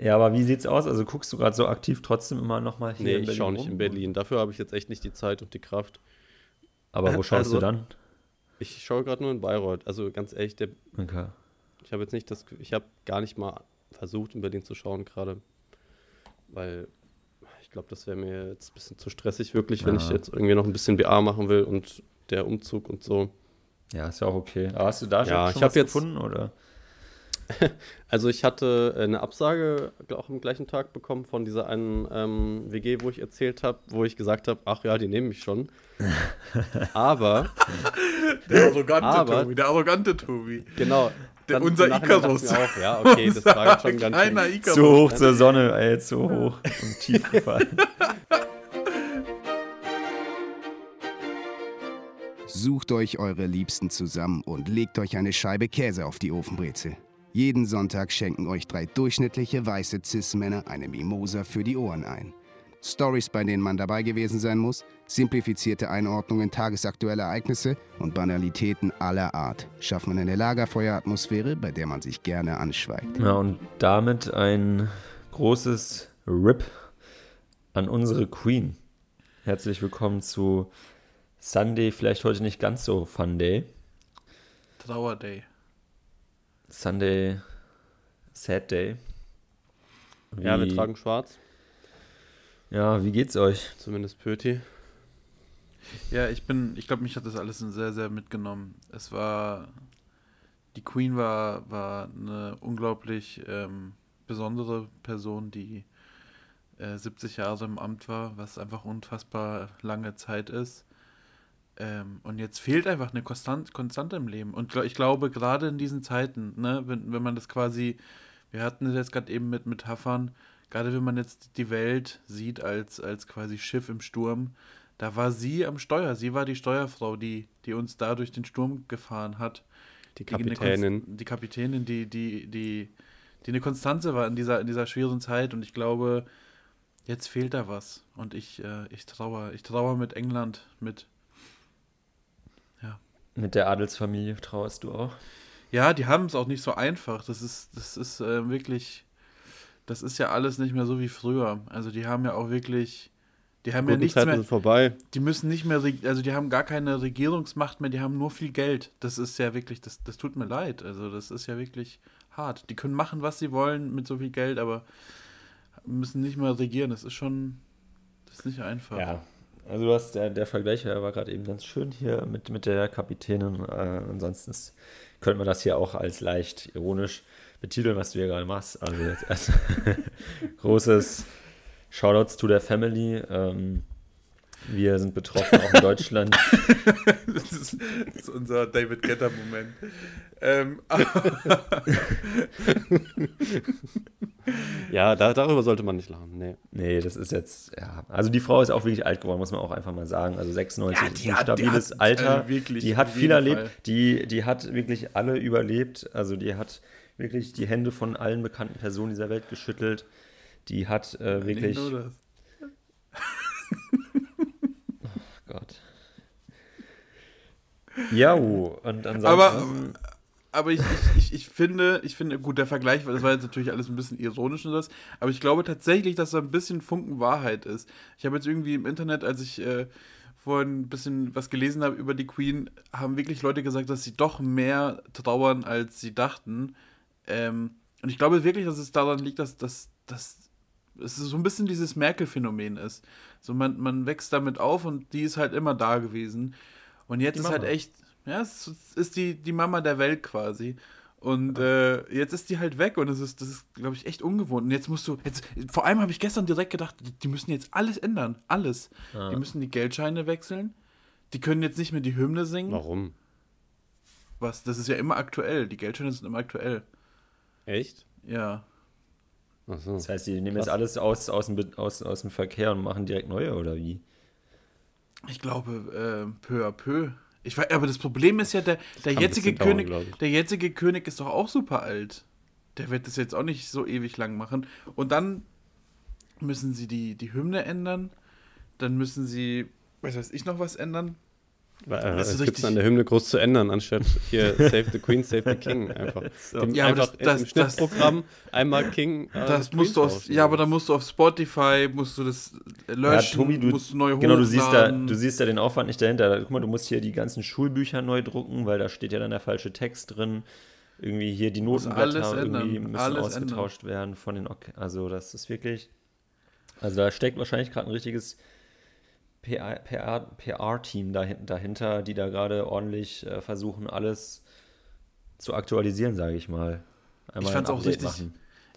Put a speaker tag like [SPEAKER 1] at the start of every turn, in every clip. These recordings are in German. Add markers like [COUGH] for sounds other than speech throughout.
[SPEAKER 1] Ja, aber wie sieht's aus? Also guckst du gerade so aktiv trotzdem immer noch mal hier
[SPEAKER 2] Nee,
[SPEAKER 1] in
[SPEAKER 2] ich
[SPEAKER 1] Berlin
[SPEAKER 2] schaue nicht
[SPEAKER 1] rum?
[SPEAKER 2] in Berlin. Dafür habe ich jetzt echt nicht die Zeit und die Kraft.
[SPEAKER 1] Aber wo schaust
[SPEAKER 2] Also-
[SPEAKER 1] du dann?
[SPEAKER 2] Ich schaue gerade nur in Bayreuth. Also ganz ehrlich, der,
[SPEAKER 1] Okay.
[SPEAKER 2] ich habe jetzt nicht das, ich habe gar nicht mal versucht, in Berlin zu schauen gerade. Weil ich glaube, das wäre mir jetzt ein bisschen zu stressig wirklich, wenn ich
[SPEAKER 1] Ja.
[SPEAKER 2] jetzt irgendwie noch ein bisschen BA machen will und der Umzug und so.
[SPEAKER 1] Ja, ist ja auch okay. Aber hast du da
[SPEAKER 2] Ja,
[SPEAKER 1] schon
[SPEAKER 2] ich
[SPEAKER 1] was
[SPEAKER 2] jetzt-
[SPEAKER 1] gefunden oder? [LAUGHS]
[SPEAKER 2] Also ich hatte äh, eine Absage auch am gleichen Tag bekommen von dieser einen ähm, WG, wo ich erzählt habe, wo ich gesagt habe, ach ja, die nehmen mich schon. [LAUGHS] Aber,
[SPEAKER 3] Der arrogante
[SPEAKER 2] Aber-
[SPEAKER 3] Tobi, der arrogante Tobi.
[SPEAKER 2] genau.
[SPEAKER 3] Der- unser Icarus.
[SPEAKER 2] Auch, ja, okay, das war jetzt schon [LAUGHS] ganz schön.
[SPEAKER 3] Icarus.
[SPEAKER 1] Zu hoch zur Sonne, ey, zu hoch und tief gefallen.
[SPEAKER 4] Sucht euch eure Liebsten zusammen und legt euch eine Scheibe Käse auf die Ofenbrezel. Jeden Sonntag schenken euch drei durchschnittliche weiße Cis-Männer eine Mimosa für die Ohren ein. Stories, bei denen man dabei gewesen sein muss, simplifizierte Einordnungen tagesaktueller Ereignisse und Banalitäten aller Art schaffen eine Lagerfeueratmosphäre, bei der man sich gerne anschweigt.
[SPEAKER 1] Ja, und damit ein großes RIP an unsere Queen. Herzlich willkommen zu Sunday, vielleicht heute nicht ganz so Fun Day.
[SPEAKER 3] Trauerday.
[SPEAKER 1] Sunday, Sad Day.
[SPEAKER 2] Ja, wir
[SPEAKER 1] Wie-
[SPEAKER 2] tragen schwarz,
[SPEAKER 1] Ja, wie geht's euch?
[SPEAKER 2] zumindest Pöti.
[SPEAKER 3] Ja, ich bin, ich glaube, mich hat das alles sehr, sehr mitgenommen. Es war, die Queen war, war eine unglaublich ähm, besondere Person, die äh, 70 Jahre im Amt war, was einfach unfassbar lange Zeit ist. Ähm, und jetzt fehlt einfach eine Konstant, Konstante im Leben. Und ich glaube, gerade in diesen Zeiten, ne, wenn, wenn man das quasi, wir hatten es jetzt gerade eben mit Metaphern, gerade wenn man jetzt die Welt sieht als, als quasi Schiff im Sturm, da war sie am Steuer. Sie war die Steuerfrau, die, die uns da durch den Sturm gefahren hat.
[SPEAKER 2] Die
[SPEAKER 3] Die,
[SPEAKER 2] Kapitänin.
[SPEAKER 3] Konst- die Kapitänin, die, die, die, die eine Konstanze war in dieser, in dieser schweren Zeit. Und ich glaube, jetzt fehlt da was. Und ich, äh, ich trauere. Ich trauere mit England mit.
[SPEAKER 1] Mit der Adelsfamilie trauerst du auch?
[SPEAKER 3] Ja, die haben es auch nicht so einfach. Das ist, das ist äh, wirklich, das ist ja alles nicht mehr so wie früher. Also die haben ja auch wirklich, die haben ja
[SPEAKER 2] Guten
[SPEAKER 3] nichts
[SPEAKER 2] Zeiten
[SPEAKER 3] mehr,
[SPEAKER 2] sind vorbei.
[SPEAKER 3] die müssen nicht mehr, also die haben gar keine Regierungsmacht mehr, die haben nur viel Geld. Das ist ja wirklich, das, das tut mir leid. Also das ist ja wirklich hart. Die können machen, was sie wollen mit so viel Geld, aber müssen nicht mehr regieren. Das ist schon, das ist nicht einfach.
[SPEAKER 1] Ja. Also du hast, der, der Vergleich war gerade eben ganz schön hier mit, mit der Kapitänin. Äh, ansonsten könnte man das hier auch als leicht ironisch betiteln, was du hier gerade machst. Also jetzt erst [LAUGHS] großes Shoutouts to der Family. Ähm, wir sind betroffen, auch in Deutschland. [LAUGHS]
[SPEAKER 3] Das ist, das ist unser David Getter-Moment. Ähm, [LAUGHS]
[SPEAKER 2] Ja, da, darüber sollte man nicht lachen. Nee.
[SPEAKER 1] Nee, das ist jetzt, ja. Also die Frau ist auch wirklich alt geworden, muss man auch einfach mal sagen. Also 96
[SPEAKER 3] Ja,
[SPEAKER 1] ist
[SPEAKER 3] die
[SPEAKER 1] ein
[SPEAKER 3] hat- die
[SPEAKER 1] stabiles
[SPEAKER 3] hat,
[SPEAKER 1] Alter.
[SPEAKER 3] äh, wirklich,
[SPEAKER 1] die hat viel erlebt.
[SPEAKER 3] Fall.
[SPEAKER 1] Die, die hat wirklich alle überlebt. Also die hat wirklich die Hände von allen bekannten Personen dieser Welt geschüttelt. Die hat äh, wirklich. Gott. Ja, und ansonsten.
[SPEAKER 3] Aber, aber ich, ich, ich, ich finde, ich finde, gut, der Vergleich, das war jetzt natürlich alles ein bisschen ironisch und das, aber ich glaube tatsächlich, dass da ein bisschen Funken Wahrheit ist. Ich habe jetzt irgendwie im Internet, als ich äh, vorhin ein bisschen was gelesen habe über die Queen, haben wirklich Leute gesagt, dass sie doch mehr trauern, als sie dachten. Ähm, und ich glaube wirklich, dass es daran liegt, dass, dass, dass es so ein bisschen dieses Merkel-Phänomen ist. So man, man wächst damit auf und die ist halt immer da gewesen. Und jetzt
[SPEAKER 1] Die
[SPEAKER 3] ist halt
[SPEAKER 1] Mama.
[SPEAKER 3] echt, ja, es ist die, die Mama der Welt quasi. Und äh, jetzt ist die halt weg und das ist, das ist, glaube ich, echt ungewohnt. Und jetzt musst du, jetzt, vor allem habe ich gestern direkt gedacht, die, die müssen jetzt alles ändern. Alles.
[SPEAKER 1] Ja.
[SPEAKER 3] Die müssen die Geldscheine wechseln. Die können jetzt nicht mehr die Hymne singen.
[SPEAKER 2] Warum?
[SPEAKER 3] Was? Das ist ja immer aktuell. Die Geldscheine sind immer aktuell.
[SPEAKER 2] Echt?
[SPEAKER 3] Ja.
[SPEAKER 2] Achso.
[SPEAKER 1] das heißt, die nehmen jetzt
[SPEAKER 2] Krass.
[SPEAKER 1] alles aus, aus, dem, aus, aus dem Verkehr und machen direkt neue, oder wie?
[SPEAKER 3] Ich glaube, äh, peu à peu. Ich weiß, aber das Problem ist ja, der, der, jetzige
[SPEAKER 2] dauern,
[SPEAKER 3] König,
[SPEAKER 2] ich.
[SPEAKER 3] der jetzige König ist doch auch super alt. Der wird das jetzt auch nicht so ewig lang machen. Und dann müssen sie die, die Hymne ändern. Dann müssen sie, was weiß ich, noch was ändern.
[SPEAKER 2] Äh,
[SPEAKER 3] Das ist
[SPEAKER 2] es gibt
[SPEAKER 3] richtig-
[SPEAKER 2] an der Hymne groß zu ändern, anstatt hier [LAUGHS] Save the Queen, Save the King. Einfach, [LAUGHS] Dem
[SPEAKER 3] Ja, aber
[SPEAKER 2] einfach
[SPEAKER 3] das-
[SPEAKER 2] im
[SPEAKER 3] das-
[SPEAKER 2] Schnittprogramm einmal King. äh,
[SPEAKER 3] Das
[SPEAKER 2] Queen
[SPEAKER 3] musst du auf, ja, aber dann musst du auf Spotify, musst du das löschen,
[SPEAKER 1] ja, Tobi, du,
[SPEAKER 3] musst du neu
[SPEAKER 1] genau, du siehst, da, du siehst da den Aufwand nicht dahinter. Guck mal, du musst hier die ganzen Schulbücher neu drucken, weil da steht ja dann der falsche Text drin. Irgendwie hier die Notenblätter irgendwie
[SPEAKER 3] ändern,
[SPEAKER 1] müssen
[SPEAKER 3] alles
[SPEAKER 1] ausgetauscht werden von den Ok Also das ist wirklich. Also da steckt wahrscheinlich gerade ein richtiges PR-Team dahin- dahinter, die da gerade ordentlich äh, versuchen, alles zu aktualisieren, sage ich mal. Einmal
[SPEAKER 3] fand's
[SPEAKER 1] ein
[SPEAKER 3] auch richtig-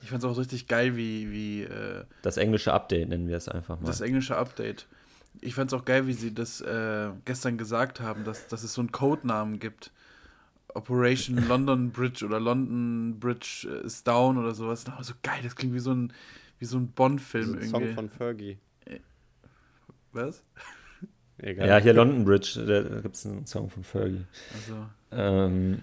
[SPEAKER 3] Ich fand es auch richtig geil, wie, wie äh,
[SPEAKER 1] Das englische Update nennen wir es einfach mal.
[SPEAKER 3] das englische Update. Ich fand es auch geil, wie sie das äh, gestern gesagt haben, dass, dass es so einen Codenamen gibt. Operation [LAUGHS] London Bridge oder London Bridge äh, is down oder sowas. Na, so geil, das klingt wie so ein, wie so ein
[SPEAKER 2] Das
[SPEAKER 3] Bond-Film
[SPEAKER 2] ein Song
[SPEAKER 3] irgendwie.
[SPEAKER 2] von Fergie.
[SPEAKER 3] Was?
[SPEAKER 2] Egal.
[SPEAKER 1] ja, hier London Bridge, da gibt es einen Song von Fergie.
[SPEAKER 3] Also,
[SPEAKER 1] Ähm,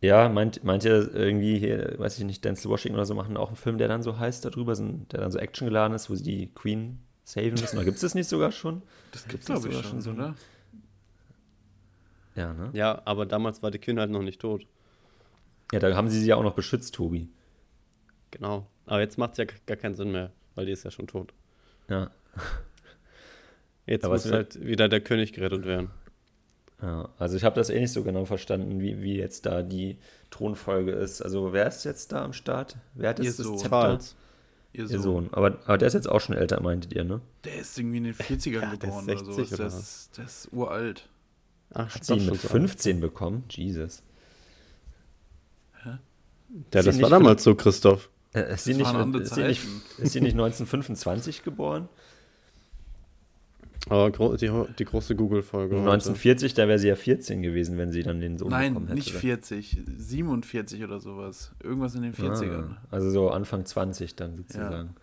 [SPEAKER 1] ja, meint, meint ihr irgendwie hier, weiß ich nicht, Denzel Washington oder so machen auch einen Film, der dann so heißt darüber, ein- der dann so Action geladen ist, wo sie die Queen saven müssen? Oder gibt es das nicht sogar schon?
[SPEAKER 3] das gibt's,
[SPEAKER 1] Gibt's
[SPEAKER 3] glaube ich,
[SPEAKER 1] sogar
[SPEAKER 3] schon,
[SPEAKER 1] schon so
[SPEAKER 3] oder?
[SPEAKER 1] Ja, ne?
[SPEAKER 2] Ja, aber damals war die Queen halt noch nicht tot.
[SPEAKER 1] Ja, da haben sie sie ja auch noch beschützt, Tobi.
[SPEAKER 2] Genau. Aber jetzt macht es ja gar keinen Sinn mehr, weil die ist ja schon tot.
[SPEAKER 1] Ja.
[SPEAKER 2] Jetzt
[SPEAKER 1] Aber
[SPEAKER 2] muss
[SPEAKER 1] es wird-
[SPEAKER 2] halt wieder der König gerettet werden.
[SPEAKER 1] ja. Also ich habe das eh nicht so genau verstanden, wie, wie jetzt da die Thronfolge ist. Also wer ist jetzt da am Start? Wer hat jetzt das
[SPEAKER 3] Sohn.
[SPEAKER 1] Zepter?
[SPEAKER 2] Charles.
[SPEAKER 3] Ihr
[SPEAKER 1] Ihr
[SPEAKER 3] Sohn.
[SPEAKER 1] Sohn. Aber, aber der ist jetzt auch schon älter, meintet ihr, ne?
[SPEAKER 3] Der ist irgendwie in den 40ern [LAUGHS]
[SPEAKER 2] Ja, der ist
[SPEAKER 3] geboren
[SPEAKER 2] 60
[SPEAKER 3] oder sowas.
[SPEAKER 2] oder
[SPEAKER 3] Der
[SPEAKER 2] was?
[SPEAKER 3] ist, der ist uralt.
[SPEAKER 2] Ach,
[SPEAKER 1] Hat sie ihn mit 15 bekommen? Jesus.
[SPEAKER 2] Ja,
[SPEAKER 1] Sie
[SPEAKER 2] das
[SPEAKER 1] nicht
[SPEAKER 2] war damals so, Christoph.
[SPEAKER 1] Äh, ist, sie
[SPEAKER 3] Das
[SPEAKER 1] nicht, ist, sie nicht, ist sie nicht [LAUGHS] 1925 geboren?
[SPEAKER 2] Aber die, die große Google-Folge.
[SPEAKER 1] Und
[SPEAKER 2] heute.
[SPEAKER 1] 1940, da wäre sie ja 14 gewesen, wenn sie dann den Sohn
[SPEAKER 3] Nein,
[SPEAKER 1] bekommen hätte.
[SPEAKER 3] nicht 40, 47 oder sowas. Irgendwas in den 40ern.
[SPEAKER 1] Ah, also so Anfang 20 dann sozusagen.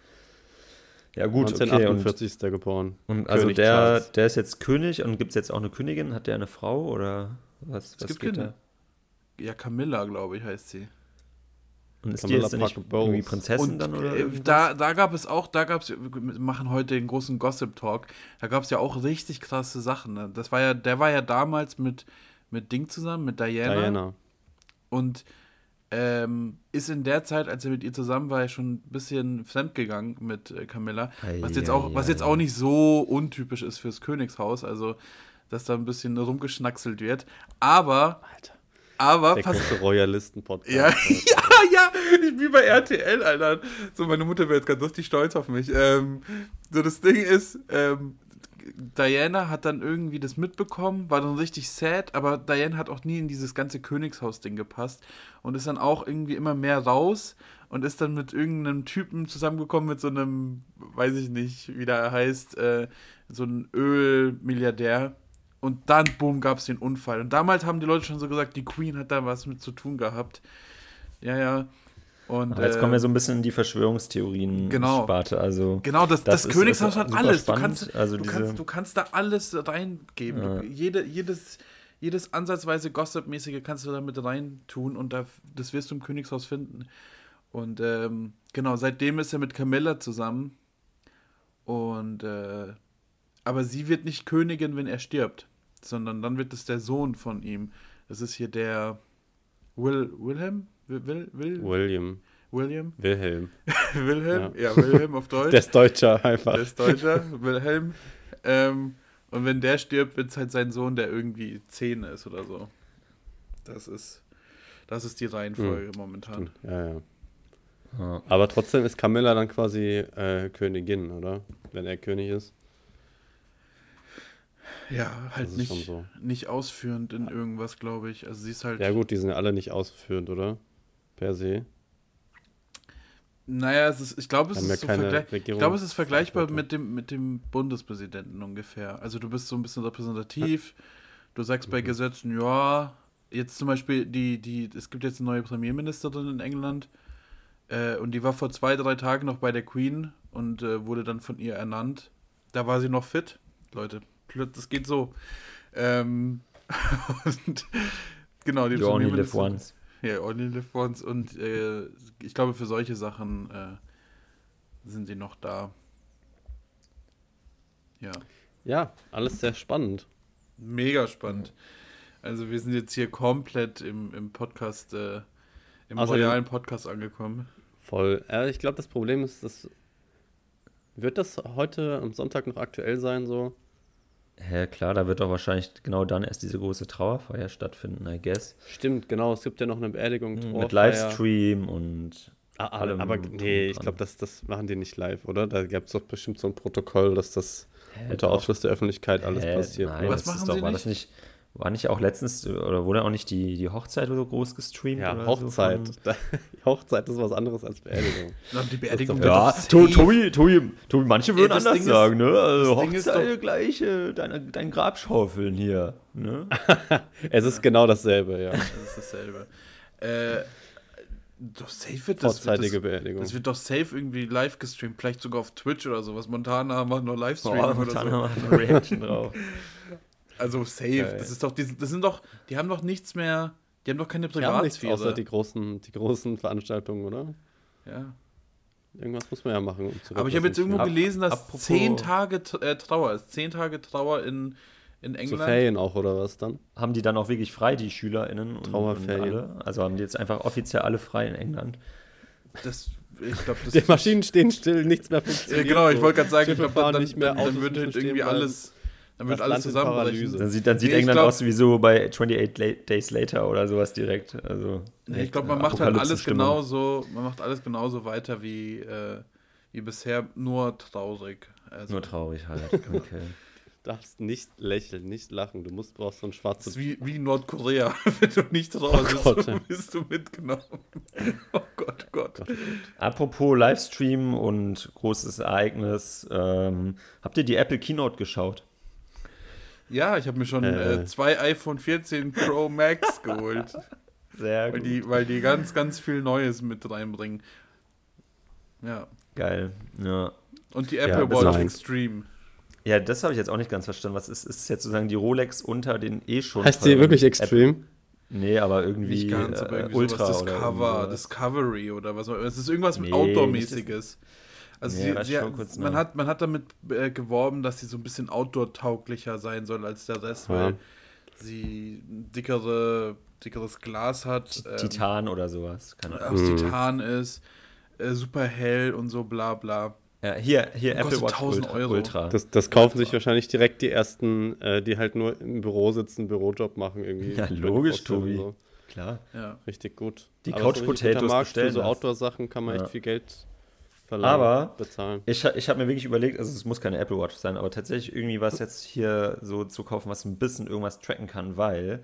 [SPEAKER 1] Ja, gut, okay. Und,
[SPEAKER 2] 1948 ist der geboren.
[SPEAKER 1] und also
[SPEAKER 2] König
[SPEAKER 1] der,
[SPEAKER 2] Charles.
[SPEAKER 1] der ist jetzt König und gibt es jetzt auch eine Königin? Hat der eine Frau oder was?
[SPEAKER 3] Es
[SPEAKER 1] was
[SPEAKER 3] gibt
[SPEAKER 1] geht
[SPEAKER 3] Kinder. Ja, Camilla, glaube ich, heißt sie.
[SPEAKER 1] Da? Und ist
[SPEAKER 2] Camilla
[SPEAKER 1] die jetzt nicht irgendwie Prinzessin
[SPEAKER 3] Und
[SPEAKER 1] dann oder?
[SPEAKER 3] äh,
[SPEAKER 1] irgendwas?
[SPEAKER 3] da, da gab es auch, da gab es, wir machen heute den großen Gossip-Talk, da gab es ja auch richtig krasse Sachen. Ne? Das war ja, der war ja damals mit, mit Ding zusammen, mit Diana.
[SPEAKER 2] Diana.
[SPEAKER 3] Und ähm, ist in der Zeit, als er mit ihr zusammen war, ja schon ein bisschen fremdgegangen mit äh, Camilla. Was jetzt, auch, was jetzt auch nicht so untypisch ist fürs Königshaus, also dass da ein bisschen rumgeschnackselt wird. Aber,
[SPEAKER 2] Alter.
[SPEAKER 3] aber,
[SPEAKER 2] Der
[SPEAKER 3] pass,
[SPEAKER 2] große Royalisten-Podcast.
[SPEAKER 3] ja, [LAUGHS] ja, [LAUGHS] ja, ich bin bei RTL, Alter. So, meine Mutter wäre jetzt ganz richtig stolz auf mich. Ähm, so, das Ding ist, ähm, Diana hat dann irgendwie das mitbekommen, war dann richtig sad, aber Diana hat auch nie in dieses ganze Königshaus-Ding gepasst und ist dann auch irgendwie immer mehr raus und ist dann mit irgendeinem Typen zusammengekommen, mit so einem, weiß ich nicht, wie der heißt, äh, so ein Ölmilliardär. Und dann, boom, gab es den Unfall. Und damals haben die Leute schon so gesagt, die Queen hat da was mit zu tun gehabt. Ja, ja. Und,
[SPEAKER 1] Aber jetzt
[SPEAKER 3] äh,
[SPEAKER 1] kommen wir so ein bisschen in die Verschwörungstheorien
[SPEAKER 3] Genau.
[SPEAKER 1] Sparte. Also
[SPEAKER 3] Genau, das, das,
[SPEAKER 1] Das
[SPEAKER 3] Königshaus
[SPEAKER 1] ist
[SPEAKER 3] hat alles. Du kannst,
[SPEAKER 1] Also
[SPEAKER 3] du,
[SPEAKER 1] diese-
[SPEAKER 3] kannst, du kannst da alles reingeben.
[SPEAKER 1] Ja.
[SPEAKER 3] Du, jede, jedes, jedes ansatzweise Gossip-mäßige kannst du da mit reintun und da, das wirst du im Königshaus finden. Und ähm, genau, seitdem ist er mit Camilla zusammen. Und äh, aber sie wird nicht Königin, wenn er stirbt, sondern dann wird es der Sohn von ihm. Das ist hier der Will, Wilhelm? Will, Will, Will,
[SPEAKER 2] William.
[SPEAKER 3] William?
[SPEAKER 2] Wilhelm. [LAUGHS]
[SPEAKER 3] Wilhelm? Ja, Wilhelm auf Deutsch.
[SPEAKER 2] Der ist Deutscher einfach.
[SPEAKER 3] Der ist Deutscher, Wilhelm. Ähm, und wenn der stirbt, wird es halt sein Sohn, der irgendwie 10 ist oder so. Das ist, das ist die Reihenfolge momentan.
[SPEAKER 2] Ja, ja.
[SPEAKER 1] Ja.
[SPEAKER 2] Aber trotzdem ist Camilla dann quasi äh, Königin, oder? Wenn er König ist.
[SPEAKER 3] Ja, halt nicht,
[SPEAKER 2] so.
[SPEAKER 3] nicht ausführend in irgendwas, glaube ich. Also sie ist halt.
[SPEAKER 2] Ja gut, die sind ja alle nicht ausführend, oder? Per se.
[SPEAKER 3] Naja, es ist, ich glaube, es
[SPEAKER 2] ja
[SPEAKER 3] ist so vergleich, ich glaube, es ist vergleichbar mit dem, mit dem Bundespräsidenten ungefähr. Also du bist so ein bisschen repräsentativ. Du sagst
[SPEAKER 2] Mhm.
[SPEAKER 3] bei Gesetzen, ja, jetzt zum Beispiel die, die, es gibt jetzt eine neue Premierministerin in England äh, und die war vor zwei, drei Tagen noch bei der Queen und äh, wurde dann von ihr ernannt. Da war sie noch fit. Leute, plötzlich, das geht so. Ähm, [LAUGHS] und genau, die
[SPEAKER 1] live
[SPEAKER 3] Premierministerin-. Ja, Only Live Once. Und äh, ich glaube, für solche Sachen äh, sind sie noch da. Ja.
[SPEAKER 2] Ja, alles sehr spannend.
[SPEAKER 3] Mega spannend. Also wir sind jetzt hier komplett im, im Podcast, äh, im
[SPEAKER 2] Außerdem-
[SPEAKER 3] royalen Podcast angekommen.
[SPEAKER 2] Voll. Ich glaube, das Problem ist, dass. Wird das heute am Sonntag noch aktuell sein, so?
[SPEAKER 1] Ja, klar, da wird doch wahrscheinlich genau dann erst diese große Trauerfeier stattfinden, I guess.
[SPEAKER 2] Stimmt, genau. Es gibt ja noch eine Beerdigung.
[SPEAKER 1] Mit
[SPEAKER 2] Trauerfeier.
[SPEAKER 1] Livestream und
[SPEAKER 2] Ah,
[SPEAKER 1] allem
[SPEAKER 2] aber nee, ich glaube, das, das machen die nicht live, oder? Da gab es doch bestimmt so ein Protokoll, dass das
[SPEAKER 1] Hä,
[SPEAKER 2] unter
[SPEAKER 1] doch.
[SPEAKER 2] Ausschluss der Öffentlichkeit alles
[SPEAKER 1] Hä,
[SPEAKER 2] passiert.
[SPEAKER 1] Nein?
[SPEAKER 3] Was
[SPEAKER 1] das
[SPEAKER 3] machen
[SPEAKER 1] ist doch,
[SPEAKER 3] sie
[SPEAKER 1] war das nicht, war nicht auch letztens, oder wurde auch nicht die, die Hochzeit so groß gestreamt?
[SPEAKER 2] Ja,
[SPEAKER 1] oder
[SPEAKER 2] Hochzeit.
[SPEAKER 1] So von- [LAUGHS]
[SPEAKER 2] Hochzeit ist was anderes als Beerdigung. [LAUGHS]
[SPEAKER 3] Na, die Beerdigung
[SPEAKER 1] Ja,
[SPEAKER 3] doch
[SPEAKER 1] To-
[SPEAKER 3] safe-
[SPEAKER 1] Tobi, Tobi, Tobi, manche würden
[SPEAKER 3] das
[SPEAKER 1] anders
[SPEAKER 3] Ding ist-
[SPEAKER 1] sagen, ne? Also
[SPEAKER 3] das Ding ist
[SPEAKER 1] Hochzeit
[SPEAKER 3] doch-
[SPEAKER 1] gleich, äh, deine, dein Grabschaufeln hier, ne? [LAUGHS]
[SPEAKER 2] es ist genau dasselbe, ja.
[SPEAKER 3] Das ist dasselbe. Äh, doch safe wird das, wird
[SPEAKER 2] Vorzeitige
[SPEAKER 3] das,
[SPEAKER 2] Beerdigung.
[SPEAKER 3] das wird doch safe irgendwie live gestreamt, vielleicht sogar auf Twitch oder sowas. Montana macht nur Livestream
[SPEAKER 1] Boah,
[SPEAKER 3] oder
[SPEAKER 1] momentan
[SPEAKER 3] so.
[SPEAKER 1] wir eine Reaction drauf.
[SPEAKER 3] Also safe.
[SPEAKER 1] Geil.
[SPEAKER 3] Das ist doch, die, das sind doch, die haben doch nichts mehr, die haben doch keine
[SPEAKER 2] Wir haben nichts
[SPEAKER 3] Privatsphäre.
[SPEAKER 2] außer die großen, die großen Veranstaltungen, oder?
[SPEAKER 3] ja.
[SPEAKER 2] Irgendwas muss man ja machen, um zu
[SPEAKER 3] Aber ich habe jetzt irgendwo gelesen, dass
[SPEAKER 1] apropos-
[SPEAKER 3] zehn Tage äh, Trauer ist. Zehn Tage Trauer in, in
[SPEAKER 2] Zu
[SPEAKER 3] England.
[SPEAKER 2] Ferien auch, oder was dann?
[SPEAKER 1] Haben die dann auch wirklich frei, die SchülerInnen? Und, und
[SPEAKER 2] Trauerferien.
[SPEAKER 1] alle? Also haben die jetzt einfach offiziell alle frei in England?
[SPEAKER 3] Das, ich glaube, das
[SPEAKER 2] Die Maschinen stehen still, nichts mehr
[SPEAKER 3] Ja,
[SPEAKER 2] funktioniert.
[SPEAKER 3] genau, ich
[SPEAKER 2] so.
[SPEAKER 3] wollte gerade sagen, ich glaube, dann,
[SPEAKER 2] nicht mehr,
[SPEAKER 3] dann, dann wird halt irgendwie
[SPEAKER 2] bleiben.
[SPEAKER 3] alles, dann wird
[SPEAKER 2] Das
[SPEAKER 3] alles zusammenbrechen.
[SPEAKER 1] Dann sieht, dann sieht
[SPEAKER 3] Nee,
[SPEAKER 1] England
[SPEAKER 3] glaub-
[SPEAKER 1] aus wie so bei 28 La- Days Later oder sowas direkt. Also,
[SPEAKER 3] Nee, ich glaube, man macht halt alles genauso, man macht alles genauso weiter wie, äh, wie bisher, nur traurig. Also,
[SPEAKER 1] Nur traurig halt. [LAUGHS] Okay.
[SPEAKER 2] Du darfst nicht lächeln, nicht lachen. Du musst brauchst so ein
[SPEAKER 3] das
[SPEAKER 2] schwarzes
[SPEAKER 3] ist wie, wie Nordkorea. [LAUGHS] Wenn du nicht traurig bist,
[SPEAKER 2] Gott.
[SPEAKER 3] dann bist du mitgenommen. [LAUGHS] Oh Gott, Gott.
[SPEAKER 1] Apropos Livestream und großes Ereignis. Ähm, habt ihr die Apple Keynote geschaut?
[SPEAKER 3] Ja, ich habe mir schon
[SPEAKER 2] Äh.
[SPEAKER 3] äh, zwei iPhone 14 Pro Max [LAUGHS] geholt.
[SPEAKER 1] Sehr
[SPEAKER 3] weil, die, weil die ganz, ganz viel Neues mit reinbringen. Ja.
[SPEAKER 1] Geil. Ja.
[SPEAKER 3] Und die
[SPEAKER 1] Ja,
[SPEAKER 3] Apple
[SPEAKER 1] das
[SPEAKER 3] Watch Extreme.
[SPEAKER 1] Ja, das habe ich jetzt auch nicht ganz verstanden. Was ist, ist jetzt sozusagen die Rolex unter den eh schon.
[SPEAKER 2] Heißt die wirklich Extreme?
[SPEAKER 1] Nee, aber irgendwie,
[SPEAKER 3] Nicht ganz, aber
[SPEAKER 1] äh,
[SPEAKER 3] irgendwie
[SPEAKER 1] Ultra
[SPEAKER 3] sowas
[SPEAKER 1] oder
[SPEAKER 3] Discover,
[SPEAKER 1] irgendwie sowas.
[SPEAKER 3] Discovery oder was auch immer. Es ist irgendwas mit
[SPEAKER 1] Nee,
[SPEAKER 3] Outdoor-mäßiges. Also
[SPEAKER 1] Nee,
[SPEAKER 3] sie, sie,
[SPEAKER 1] kurz
[SPEAKER 3] man, hat, man hat damit äh, geworben, dass sie so ein bisschen Outdoor-tauglicher sein soll als der Rest,
[SPEAKER 2] Ja.
[SPEAKER 3] weil sie ein dickere, dickeres Glas hat. ähm,
[SPEAKER 1] Titan oder sowas. Keine Ahnung.
[SPEAKER 3] aus
[SPEAKER 2] Mhm.
[SPEAKER 3] Titan ist, äh, super hell und so bla bla.
[SPEAKER 1] Ja, hier, hier
[SPEAKER 3] Kostet
[SPEAKER 1] Apple Watch
[SPEAKER 3] 1000
[SPEAKER 1] Ultra.
[SPEAKER 3] Euro.
[SPEAKER 1] Ultra.
[SPEAKER 2] Das, das kaufen sich wahrscheinlich direkt die ersten, äh, die halt nur im Büro sitzen, Bürojob machen irgendwie.
[SPEAKER 1] Ja, logisch, Tobi.
[SPEAKER 2] So.
[SPEAKER 1] Klar.
[SPEAKER 3] Ja.
[SPEAKER 2] Richtig gut.
[SPEAKER 1] Die Couch Potatoes bestellen
[SPEAKER 2] Für so. Outdoor-Sachen kann man
[SPEAKER 1] Ja.
[SPEAKER 2] echt viel Geld verlangen,
[SPEAKER 1] Aber-
[SPEAKER 2] bezahlen.
[SPEAKER 1] Ich, ich habe mir wirklich überlegt, also es muss keine Apple Watch sein, aber tatsächlich irgendwie was jetzt hier so zu kaufen, was ein bisschen irgendwas tracken kann, weil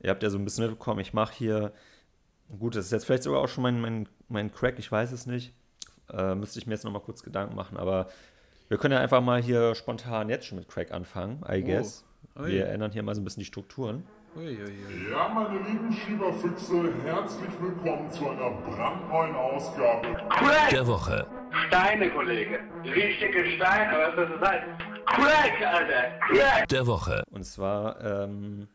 [SPEAKER 1] ihr habt ja so ein bisschen mitbekommen, ich mache hier, gut, das ist jetzt vielleicht sogar auch schon mein, mein, mein Crack, ich weiß es nicht, äh, müsste ich mir jetzt nochmal kurz Gedanken machen, aber wir können ja einfach mal hier spontan jetzt schon mit Crack anfangen, I guess.
[SPEAKER 3] Ui.
[SPEAKER 1] Wir ändern hier mal so ein bisschen die Strukturen.
[SPEAKER 5] Ja, meine lieben Schieberfüchse, herzlich willkommen zu einer brandneuen Ausgabe
[SPEAKER 6] Crack!
[SPEAKER 7] der Woche.
[SPEAKER 6] Steine, Kollege. Richtige Steine, was das heißt? Crack, Alter! Crack!
[SPEAKER 7] Der Woche.
[SPEAKER 1] Und zwar ähm,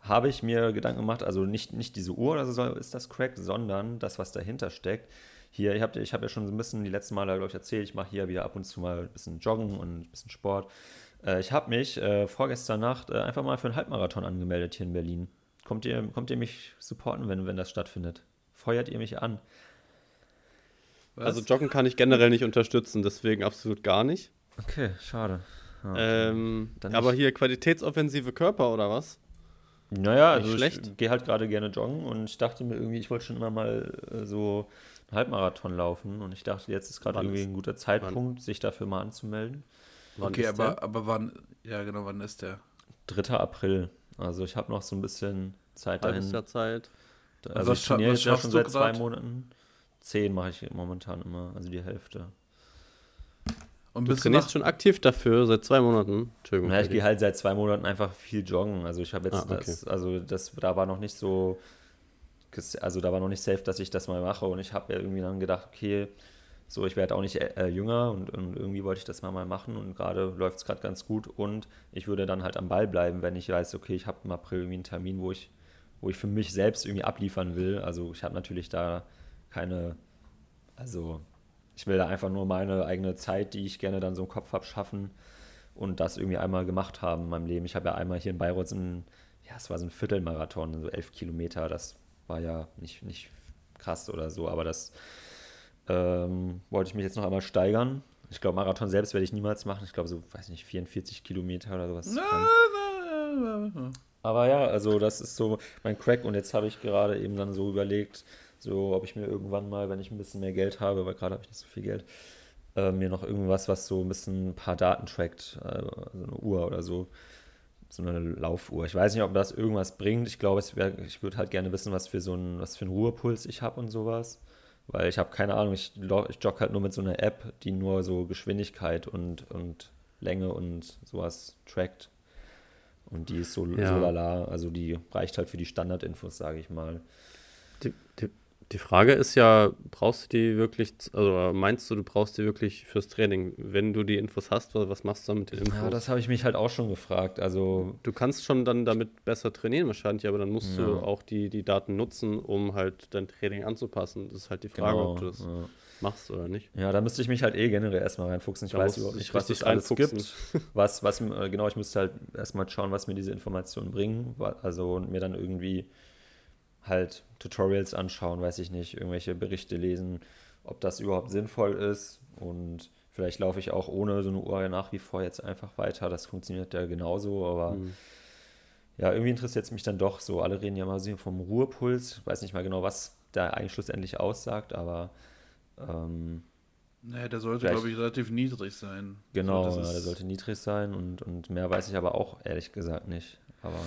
[SPEAKER 1] habe ich mir Gedanken gemacht, also nicht, nicht diese Uhr oder so ist das Crack, sondern das, was dahinter steckt. Hier, ich habe ich hab ja schon so ein bisschen die letzten Male, glaube ich, erzählt, ich mache hier wieder ab und zu mal ein bisschen Joggen und ein bisschen Sport. Äh, ich habe mich äh, vorgestern Nacht äh, einfach mal für einen Halbmarathon angemeldet hier in Berlin. Kommt ihr, kommt ihr mich supporten, wenn, wenn das stattfindet? Feuert ihr mich an?
[SPEAKER 3] Was?
[SPEAKER 2] Also Joggen kann ich generell nicht unterstützen, deswegen absolut gar nicht.
[SPEAKER 1] Okay, schade. Ja.
[SPEAKER 2] Ähm,
[SPEAKER 1] Dann
[SPEAKER 2] aber hier qualitätsoffensive Körper oder was?
[SPEAKER 1] Naja,
[SPEAKER 2] Nicht
[SPEAKER 1] also
[SPEAKER 2] schlecht.
[SPEAKER 1] ich gehe halt gerade gerne joggen und ich dachte mir irgendwie, ich wollte schon immer mal äh, so einen Halbmarathon laufen und ich dachte, jetzt ist gerade
[SPEAKER 2] Wann
[SPEAKER 1] irgendwie ein guter Zeitpunkt, sich dafür mal anzumelden.
[SPEAKER 2] Wann
[SPEAKER 3] Okay, aber,
[SPEAKER 2] der?
[SPEAKER 3] aber wann, ja genau, wann ist der?
[SPEAKER 1] 3. April. Also ich habe noch so ein bisschen Zeit
[SPEAKER 2] Halbes
[SPEAKER 1] dahin.
[SPEAKER 2] Jahr Zeit.
[SPEAKER 1] Also
[SPEAKER 3] Was
[SPEAKER 1] ich trainiere jetzt ja schon seit zwei
[SPEAKER 3] grad?
[SPEAKER 1] Monaten. Zehn mache ich momentan immer, also die Hälfte.
[SPEAKER 3] Und
[SPEAKER 2] Du
[SPEAKER 3] bist du
[SPEAKER 2] trainierst schon aktiv dafür seit zwei Monaten. Entschuldigung.
[SPEAKER 1] Ja, ich gehe halt seit zwei Monaten einfach viel joggen. Also ich habe jetzt
[SPEAKER 2] Ah, okay.
[SPEAKER 1] das, also das, da war noch nicht so, also da war noch nicht safe, dass ich das mal mache. Und ich habe ja irgendwie dann gedacht, okay, so ich werde auch nicht äh, jünger und, und irgendwie wollte ich das mal mal machen und gerade läuft es gerade ganz gut und ich würde dann halt am Ball bleiben, wenn ich weiß, okay, ich habe im April irgendwie einen Termin, wo ich, wo ich für mich selbst irgendwie abliefern will. Also ich habe natürlich da keine, also ich will da einfach nur meine eigene Zeit, die ich gerne dann so im Kopf habe, schaffen. und das irgendwie einmal gemacht haben in meinem Leben. Ich habe ja einmal hier in Bayreuth so ein, ja, es war so ein Viertelmarathon, so elf Kilometer, das war ja nicht, nicht krass oder so, aber das ähm, wollte ich mich jetzt noch einmal steigern. Ich glaube, Marathon selbst werde ich niemals machen. Ich glaube, so, weiß nicht, 44 Kilometer oder sowas. Aber ja, also das ist so mein Crack und jetzt habe ich gerade eben dann so überlegt, so ob ich mir irgendwann mal, wenn ich ein bisschen mehr Geld habe, weil gerade habe ich nicht so viel Geld, äh, mir noch irgendwas, was so ein bisschen ein paar Daten trackt, äh, so eine Uhr oder so, so eine Laufuhr. Ich weiß nicht, ob das irgendwas bringt. Ich glaube, wär, ich würde halt gerne wissen, was für so ein, was für einen Ruhepuls ich habe und sowas. Weil ich habe keine Ahnung, ich, ich jogge halt nur mit so einer App, die nur so Geschwindigkeit und, und Länge und sowas trackt. Und die ist so,
[SPEAKER 2] Ja.
[SPEAKER 1] so lala, also die reicht halt für die Standardinfos, sage ich mal.
[SPEAKER 2] Die, Frage ist ja, brauchst du die wirklich, also meinst du, du brauchst die wirklich fürs Training? Wenn du die Infos hast, wa- was machst du dann mit den Infos?
[SPEAKER 1] Ja, das habe ich mich halt auch schon gefragt. Also,
[SPEAKER 2] du kannst schon dann damit besser trainieren wahrscheinlich, aber dann musst du
[SPEAKER 1] Ja.
[SPEAKER 2] auch die, die Daten nutzen, um halt dein Training anzupassen. Das ist halt die Frage,
[SPEAKER 1] genau.
[SPEAKER 2] ob du das
[SPEAKER 1] ja.
[SPEAKER 2] machst oder nicht.
[SPEAKER 1] Ja, da müsste ich mich halt eh generell erstmal reinfuchsen. Ich
[SPEAKER 2] Da
[SPEAKER 1] weiß überhaupt
[SPEAKER 2] du
[SPEAKER 1] nicht, was es alles gibt. [LAUGHS] [LAUGHS] Was, was, äh, genau, ich müsste halt erstmal schauen, was mir diese Informationen bringen. Also und mir dann irgendwie halt Tutorials anschauen, weiß ich nicht, irgendwelche Berichte lesen, ob das überhaupt sinnvoll ist. Und vielleicht laufe ich auch ohne so eine Uhr nach wie vor jetzt einfach weiter. Das funktioniert ja genauso, aber
[SPEAKER 2] Mhm.
[SPEAKER 1] ja, irgendwie interessiert es mich dann doch so. Alle reden ja mal so vom Ruhepuls. Ich weiß nicht mal genau, was da eigentlich schlussendlich aussagt, aber ähm,
[SPEAKER 3] Nee, der sollte, glaube ich, relativ niedrig sein.
[SPEAKER 1] Genau,
[SPEAKER 3] So,
[SPEAKER 1] ja, der sollte niedrig sein und, und mehr weiß ich aber auch ehrlich gesagt nicht. Aber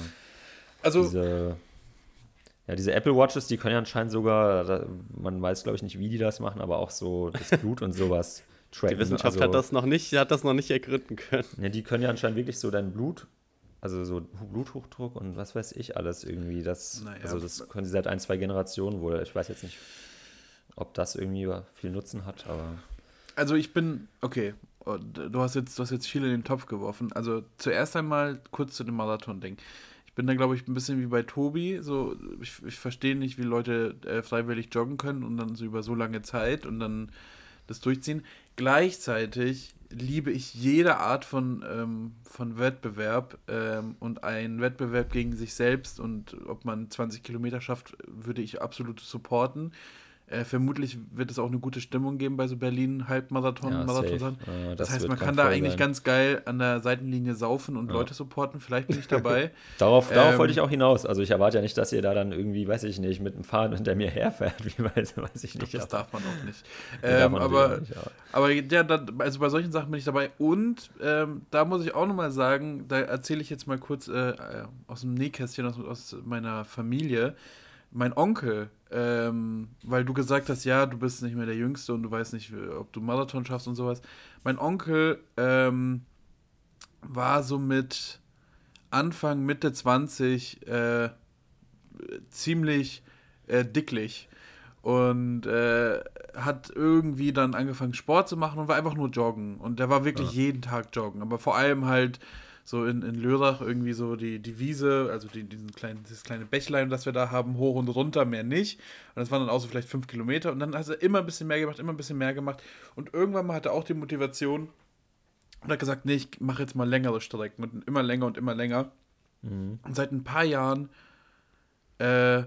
[SPEAKER 3] Also,
[SPEAKER 1] diese, ja, diese Apple Watches, die können ja anscheinend sogar, man weiß glaube ich nicht, wie die das machen, aber auch so das Blut und sowas [LAUGHS] tracken.
[SPEAKER 2] Die Wissenschaft
[SPEAKER 1] also,
[SPEAKER 2] hat das noch nicht, hat das noch nicht ergründen können.
[SPEAKER 1] Ja, die können ja anscheinend wirklich so dein Blut, also so Bluthochdruck und was weiß ich alles irgendwie. Das,
[SPEAKER 3] Naja,
[SPEAKER 1] also das können sie seit ein, zwei Generationen wohl. Ich weiß jetzt nicht, ob das irgendwie viel Nutzen hat, aber
[SPEAKER 3] Also ich bin, okay, du hast jetzt, du hast jetzt viel in den Topf geworfen. Also zuerst einmal kurz zu dem Marathon-Ding. Bin da, glaube ich, ein bisschen wie bei Tobi. So, ich, ich verstehe nicht, wie Leute äh, freiwillig joggen können und dann so über so lange Zeit und dann das durchziehen. Gleichzeitig liebe ich jede Art von, ähm, von Wettbewerb ähm, und ein Wettbewerb gegen sich selbst und ob man 20 Kilometer schafft, würde ich absolut supporten. Äh, vermutlich wird es auch eine gute Stimmung geben bei so Berlin Halbmarathon,
[SPEAKER 1] Ja,
[SPEAKER 3] Marathon.
[SPEAKER 1] Äh,
[SPEAKER 3] Das,
[SPEAKER 1] das
[SPEAKER 3] heißt, man kann da eigentlich
[SPEAKER 1] sein.
[SPEAKER 3] ganz geil an der Seitenlinie saufen und
[SPEAKER 1] Ja.
[SPEAKER 3] Leute supporten. Vielleicht bin ich dabei. [LAUGHS]
[SPEAKER 1] Darauf, darauf
[SPEAKER 3] Ähm,
[SPEAKER 1] wollte ich auch hinaus. Also ich erwarte ja nicht, dass ihr da dann irgendwie, weiß ich nicht, mit dem Fahrrad hinter mir herfährt, [LAUGHS] wie weiß, weiß ich nicht.
[SPEAKER 3] das darf man auch nicht. [LAUGHS] Ähm, aber,
[SPEAKER 1] nicht, aber-
[SPEAKER 3] aber ja, da, also bei solchen Sachen bin ich dabei. Und ähm, da muss ich auch nochmal sagen, da erzähle ich jetzt mal kurz äh, äh, aus dem Nähkästchen, aus, aus meiner Familie. Mein Onkel, ähm, weil du gesagt hast, ja, du bist nicht mehr der Jüngste und du weißt nicht, ob du Marathon schaffst und sowas. Mein Onkel ähm, war so mit Anfang, Mitte 20 äh, ziemlich äh, dicklich und äh, hat irgendwie dann angefangen Sport zu machen und war einfach nur joggen und der war wirklich jeden Tag joggen, aber vor allem halt so in, in Lörrach irgendwie so die, die Wiese, also die, diesen kleinen, dieses kleine Bächlein, das wir da haben, hoch und runter, mehr nicht. Und das waren dann auch so vielleicht fünf Kilometer. Und dann hat er immer ein bisschen mehr gemacht, immer ein bisschen mehr gemacht. Und irgendwann mal hat er auch die Motivation und hat gesagt, nee, ich mache jetzt mal längere Strecken und immer länger und immer länger. Und seit ein paar Jahren äh,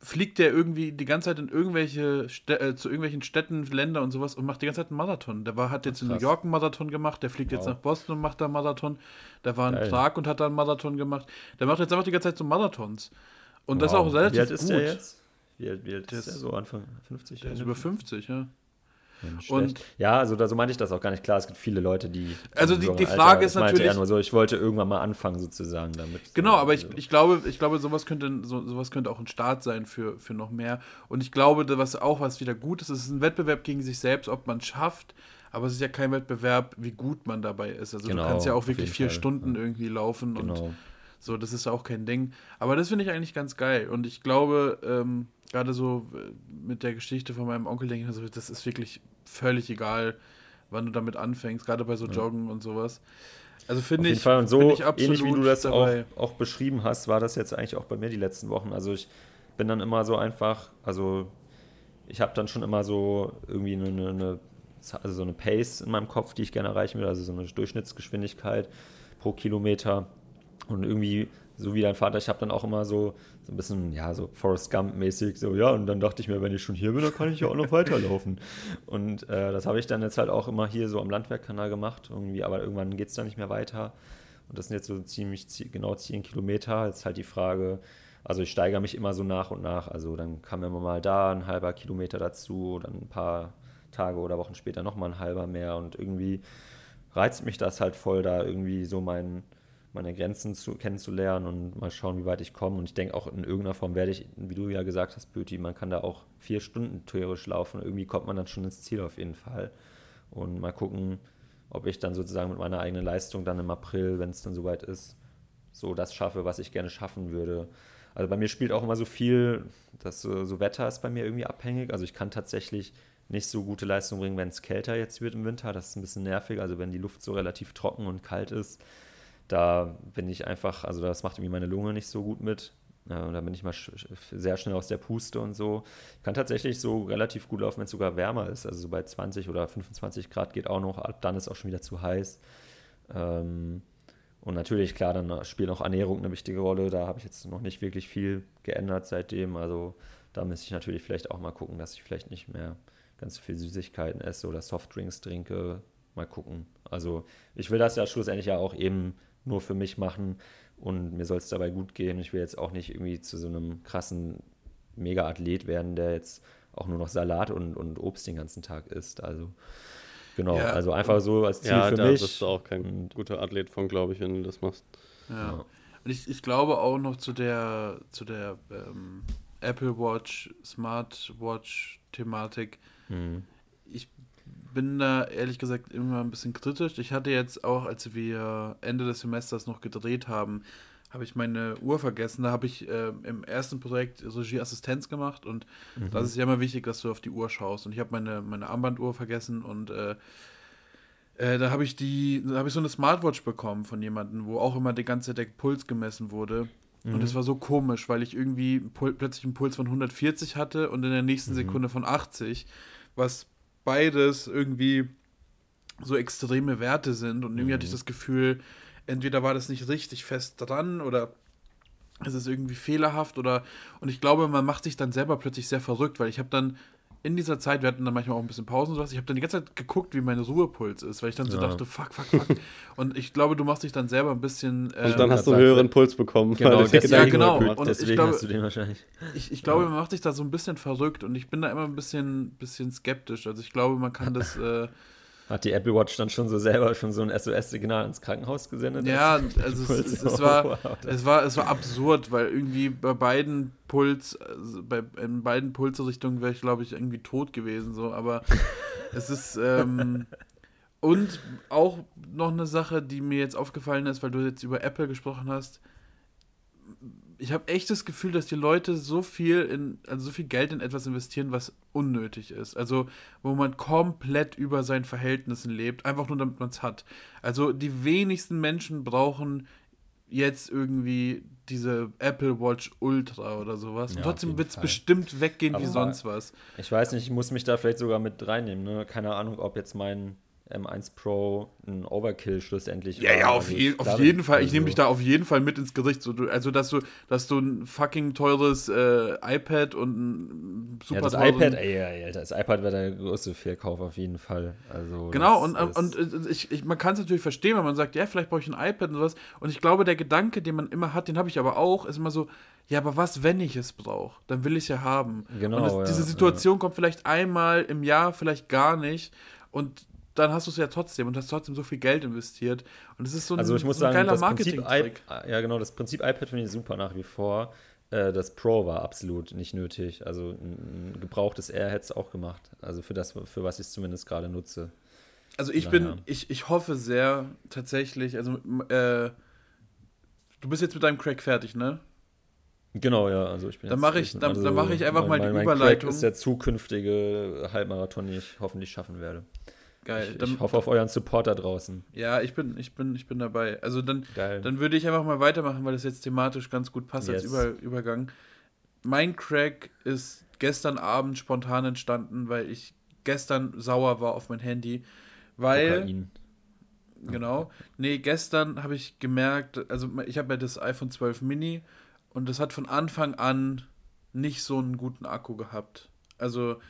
[SPEAKER 3] fliegt der irgendwie die ganze Zeit in irgendwelche Stä äh, zu irgendwelchen Städten, Länder und sowas und macht die ganze Zeit einen Marathon. Der war, hat jetzt in New. York einen Marathon gemacht, der fliegt jetzt
[SPEAKER 1] Wow.
[SPEAKER 3] nach Boston und macht da einen Marathon. Der war in
[SPEAKER 1] Geil.
[SPEAKER 3] Prag und hat da einen Marathon gemacht. Der macht jetzt einfach die ganze Zeit so Marathons. Und das ist
[SPEAKER 1] Wow.
[SPEAKER 3] auch relativ
[SPEAKER 1] Wie alt ist
[SPEAKER 3] gut.
[SPEAKER 1] der jetzt? Wie alt, wie alt ist der? So Anfang 50?
[SPEAKER 3] Der ist über 50, ja. Und-
[SPEAKER 1] ja, also da, so meinte ich das auch gar nicht. Klar, es gibt viele Leute, die.
[SPEAKER 3] Also die- die
[SPEAKER 1] Alter-
[SPEAKER 3] Frage ist
[SPEAKER 1] ich meinte
[SPEAKER 3] natürlich-
[SPEAKER 1] eher nur so, ich wollte irgendwann mal anfangen, sozusagen, damit.
[SPEAKER 3] Genau, aber ich, ich glaube, ich glaube, sowas könnte, so, sowas könnte auch ein Start sein für, für noch mehr. Und ich glaube, was auch was wieder gut ist, es ist ein Wettbewerb gegen sich selbst, ob man es schafft, aber es ist ja kein Wettbewerb, wie gut man dabei ist. Also
[SPEAKER 1] Genau,
[SPEAKER 3] du kannst ja auch wirklich vier
[SPEAKER 1] Fall,
[SPEAKER 3] Stunden
[SPEAKER 1] ja.
[SPEAKER 3] irgendwie laufen und
[SPEAKER 1] Genau.
[SPEAKER 3] So, das ist auch kein Ding. Aber das finde ich eigentlich ganz geil. Und ich glaube, ähm, gerade so äh, mit der Geschichte von meinem Onkel denke ich mir so, das ist wirklich völlig egal, wann du damit anfängst, gerade bei so Joggen und sowas. Also finde ich,
[SPEAKER 1] Fall und so
[SPEAKER 3] ich
[SPEAKER 1] ähnlich wie du das auch, auch beschrieben hast, war das jetzt eigentlich auch bei mir die letzten Wochen. Also ich bin dann immer so einfach, also ich habe dann schon immer so irgendwie eine, eine, eine also so eine Pace in meinem Kopf, die ich gerne erreichen will, also so eine Durchschnittsgeschwindigkeit pro Kilometer. Und irgendwie, so wie dein Vater, ich habe dann auch immer so, so ein bisschen, ja, so Forrest Gump-mäßig, so, ja, und dann dachte ich mir, wenn ich schon hier bin, dann kann ich ja auch noch weiterlaufen. [LAUGHS] Und äh, das habe ich dann jetzt halt auch immer hier so am Landwerkkanal gemacht, irgendwie, aber irgendwann geht es dann nicht mehr weiter. Und das sind jetzt so ziemlich genau 10 Kilometer. Jetzt halt die Frage, also ich steigere mich immer so nach und nach. Also dann kam immer mal da ein halber Kilometer dazu, dann ein paar Tage oder Wochen später nochmal ein halber mehr. Und irgendwie reizt mich das halt voll, da irgendwie so mein, meine Grenzen zu, kennenzulernen und mal schauen, wie weit ich komme. Und ich denke auch in irgendeiner Form werde ich, wie du ja gesagt hast, Böti, man kann da auch vier Stunden theoretisch laufen. Irgendwie kommt man dann schon ins Ziel auf jeden Fall. Und mal gucken, ob ich dann sozusagen mit meiner eigenen Leistung dann im April, wenn es dann soweit ist, so das schaffe, was ich gerne schaffen würde. Also bei mir spielt auch immer so viel, dass so, so Wetter ist bei mir irgendwie abhängig. Also ich kann tatsächlich nicht so gute Leistung bringen, wenn es kälter jetzt wird im Winter. Das ist ein bisschen nervig. Also wenn die Luft so relativ trocken und kalt ist, da bin ich einfach, also das macht irgendwie meine Lunge nicht so gut mit. Ja, da bin ich mal sehr schnell aus der Puste und so. Ich kann tatsächlich so relativ gut laufen, wenn es sogar wärmer ist. Also so bei 20 oder 25 Grad geht auch noch. Ab dann ist auch schon wieder zu heiß. Ähm, und natürlich, klar, dann spielt auch Ernährung eine wichtige Rolle. Da habe ich jetzt noch nicht wirklich viel geändert seitdem. Also da müsste ich natürlich vielleicht auch mal gucken, dass ich vielleicht nicht mehr ganz so viel Süßigkeiten esse oder Softdrinks trinke. Mal gucken. Also ich will das ja schlussendlich ja auch eben nur für mich machen und mir soll es dabei gut gehen. Ich will jetzt auch nicht irgendwie zu so einem krassen Mega-Athlet werden, der jetzt auch nur noch Salat und, und Obst den ganzen Tag isst. Also genau, ja, also einfach so als Ziel
[SPEAKER 2] ja,
[SPEAKER 1] für
[SPEAKER 2] da
[SPEAKER 1] mich.
[SPEAKER 2] bist du auch kein und, guter Athlet von, glaube ich, wenn du das machst.
[SPEAKER 3] Ja. ja. Und ich, ich glaube auch noch zu der, zu der ähm, Apple Watch, Smartwatch-Thematik. Mhm. Ich bin da ehrlich gesagt immer ein bisschen kritisch. Ich hatte jetzt auch, als wir Ende des Semesters noch gedreht haben, habe ich meine Uhr vergessen. Da habe ich äh, im ersten Projekt Regieassistenz gemacht und mhm. das ist ja immer wichtig, dass du auf die Uhr schaust. Und ich habe meine, meine Armbanduhr vergessen und äh, äh, da habe ich die, da habe ich so eine Smartwatch bekommen von jemandem, wo auch immer die ganze Zeit der Puls gemessen wurde. Mhm. Und es war so komisch, weil ich irgendwie plötzlich einen Puls von 140 hatte und in der nächsten mhm. Sekunde von 80, was beides irgendwie so extreme Werte sind. Und irgendwie mhm. hatte ich mhm. das Gefühl, entweder war das nicht richtig fest dran oder es ist irgendwie fehlerhaft oder und ich glaube, man macht sich dann selber plötzlich sehr verrückt, weil ich habe dann in dieser Zeit, wir hatten dann manchmal auch ein bisschen Pausen und sowas, ich habe dann die ganze Zeit geguckt, wie mein Ruhepuls ist, weil ich dann so ja. dachte, fuck, fuck, fuck. [LAUGHS] und ich glaube, du machst dich dann selber ein bisschen.
[SPEAKER 2] Ähm, und dann hast du einen höheren Puls bekommen.
[SPEAKER 3] Genau, deswegen, ja, genau. Und
[SPEAKER 1] deswegen
[SPEAKER 3] ich glaube,
[SPEAKER 1] hast du den wahrscheinlich.
[SPEAKER 3] Ich, ich glaube, ja. man macht sich da so ein bisschen verrückt und ich bin da immer ein bisschen, bisschen skeptisch. Also ich glaube, man kann das. [LAUGHS] Äh,
[SPEAKER 1] hat die Apple Watch dann schon so selber schon so ein SOS-Signal ins Krankenhaus gesendet?
[SPEAKER 3] Ja, also es, es, es, war, [LAUGHS] es, war, es war absurd, weil irgendwie bei beiden Puls, also bei in beiden Pulsrichtungen wäre ich, glaube ich, irgendwie tot gewesen. So, aber [LAUGHS] es ist. Ähm, und auch noch eine Sache, die mir jetzt aufgefallen ist, weil du jetzt über Apple gesprochen hast ich habe echt das Gefühl, dass die Leute so viel in, also so viel Geld in etwas investieren, was unnötig ist. Also, wo man komplett über seinen Verhältnissen lebt, einfach nur damit man es hat. Also, die wenigsten Menschen brauchen jetzt irgendwie diese Apple Watch Ultra oder sowas. Ja, Und trotzdem wird es bestimmt weggehen Aber wie sonst was.
[SPEAKER 1] Ich weiß nicht, ich muss mich da vielleicht sogar mit reinnehmen. Ne? Keine Ahnung, ob jetzt mein M1 Pro ein Overkill schlussendlich
[SPEAKER 3] ja, war. Ja, auf, je, auf jeden Fall. Ich nehme dich da auf jeden Fall mit ins Gericht. So, du, also, dass du, dass du ein fucking teures äh, iPad und ein
[SPEAKER 1] super ja, das iPad, ey, ey, das iPad wäre der größte Fehlkauf auf jeden Fall. Also,
[SPEAKER 3] genau, und, und, und ich, ich, man kann es natürlich verstehen, wenn man sagt, ja, vielleicht brauche ich ein iPad und sowas. Und ich glaube, der Gedanke, den man immer hat, den habe ich aber auch, ist immer so, ja, aber was, wenn ich es brauche? Dann will ich es ja haben. Genau. Und das, ja, diese Situation ja. kommt vielleicht einmal im Jahr, vielleicht gar nicht. Und dann hast du es ja trotzdem und hast trotzdem so viel Geld investiert. Und es ist so ein,
[SPEAKER 1] also ich muss
[SPEAKER 3] so ein
[SPEAKER 1] sagen, geiler Marketing-Trick. Ja, genau, das Prinzip iPad finde ich super nach wie vor. Äh, das Pro war absolut nicht nötig. Also ein gebrauchtes Air hätte es auch gemacht. Also für das, für was ich es zumindest gerade nutze.
[SPEAKER 3] Also ich naja. bin, ich, ich hoffe sehr tatsächlich, also äh, du bist jetzt mit deinem Crack fertig, ne?
[SPEAKER 1] Genau, ja, also ich bin
[SPEAKER 3] Dann mache ich, dann, also, dann mach ich einfach mein, mal die mein Überleitung. Crack
[SPEAKER 1] ist der zukünftige Halbmarathon, den ich hoffentlich schaffen werde.
[SPEAKER 3] Geil.
[SPEAKER 1] Ich, ich hoffe auf euren Support da draußen.
[SPEAKER 3] Ja, ich bin, ich bin, ich bin dabei. Also dann, Geil. dann würde ich einfach mal weitermachen, weil das jetzt thematisch ganz gut passt yes. als Über, Übergang. Mein Crack ist gestern Abend spontan entstanden, weil ich gestern sauer war auf mein Handy, weil
[SPEAKER 1] Kokain.
[SPEAKER 3] Genau. Nee, gestern habe ich gemerkt, also ich habe ja das iPhone 12 Mini und das hat von Anfang an nicht so einen guten Akku gehabt. Also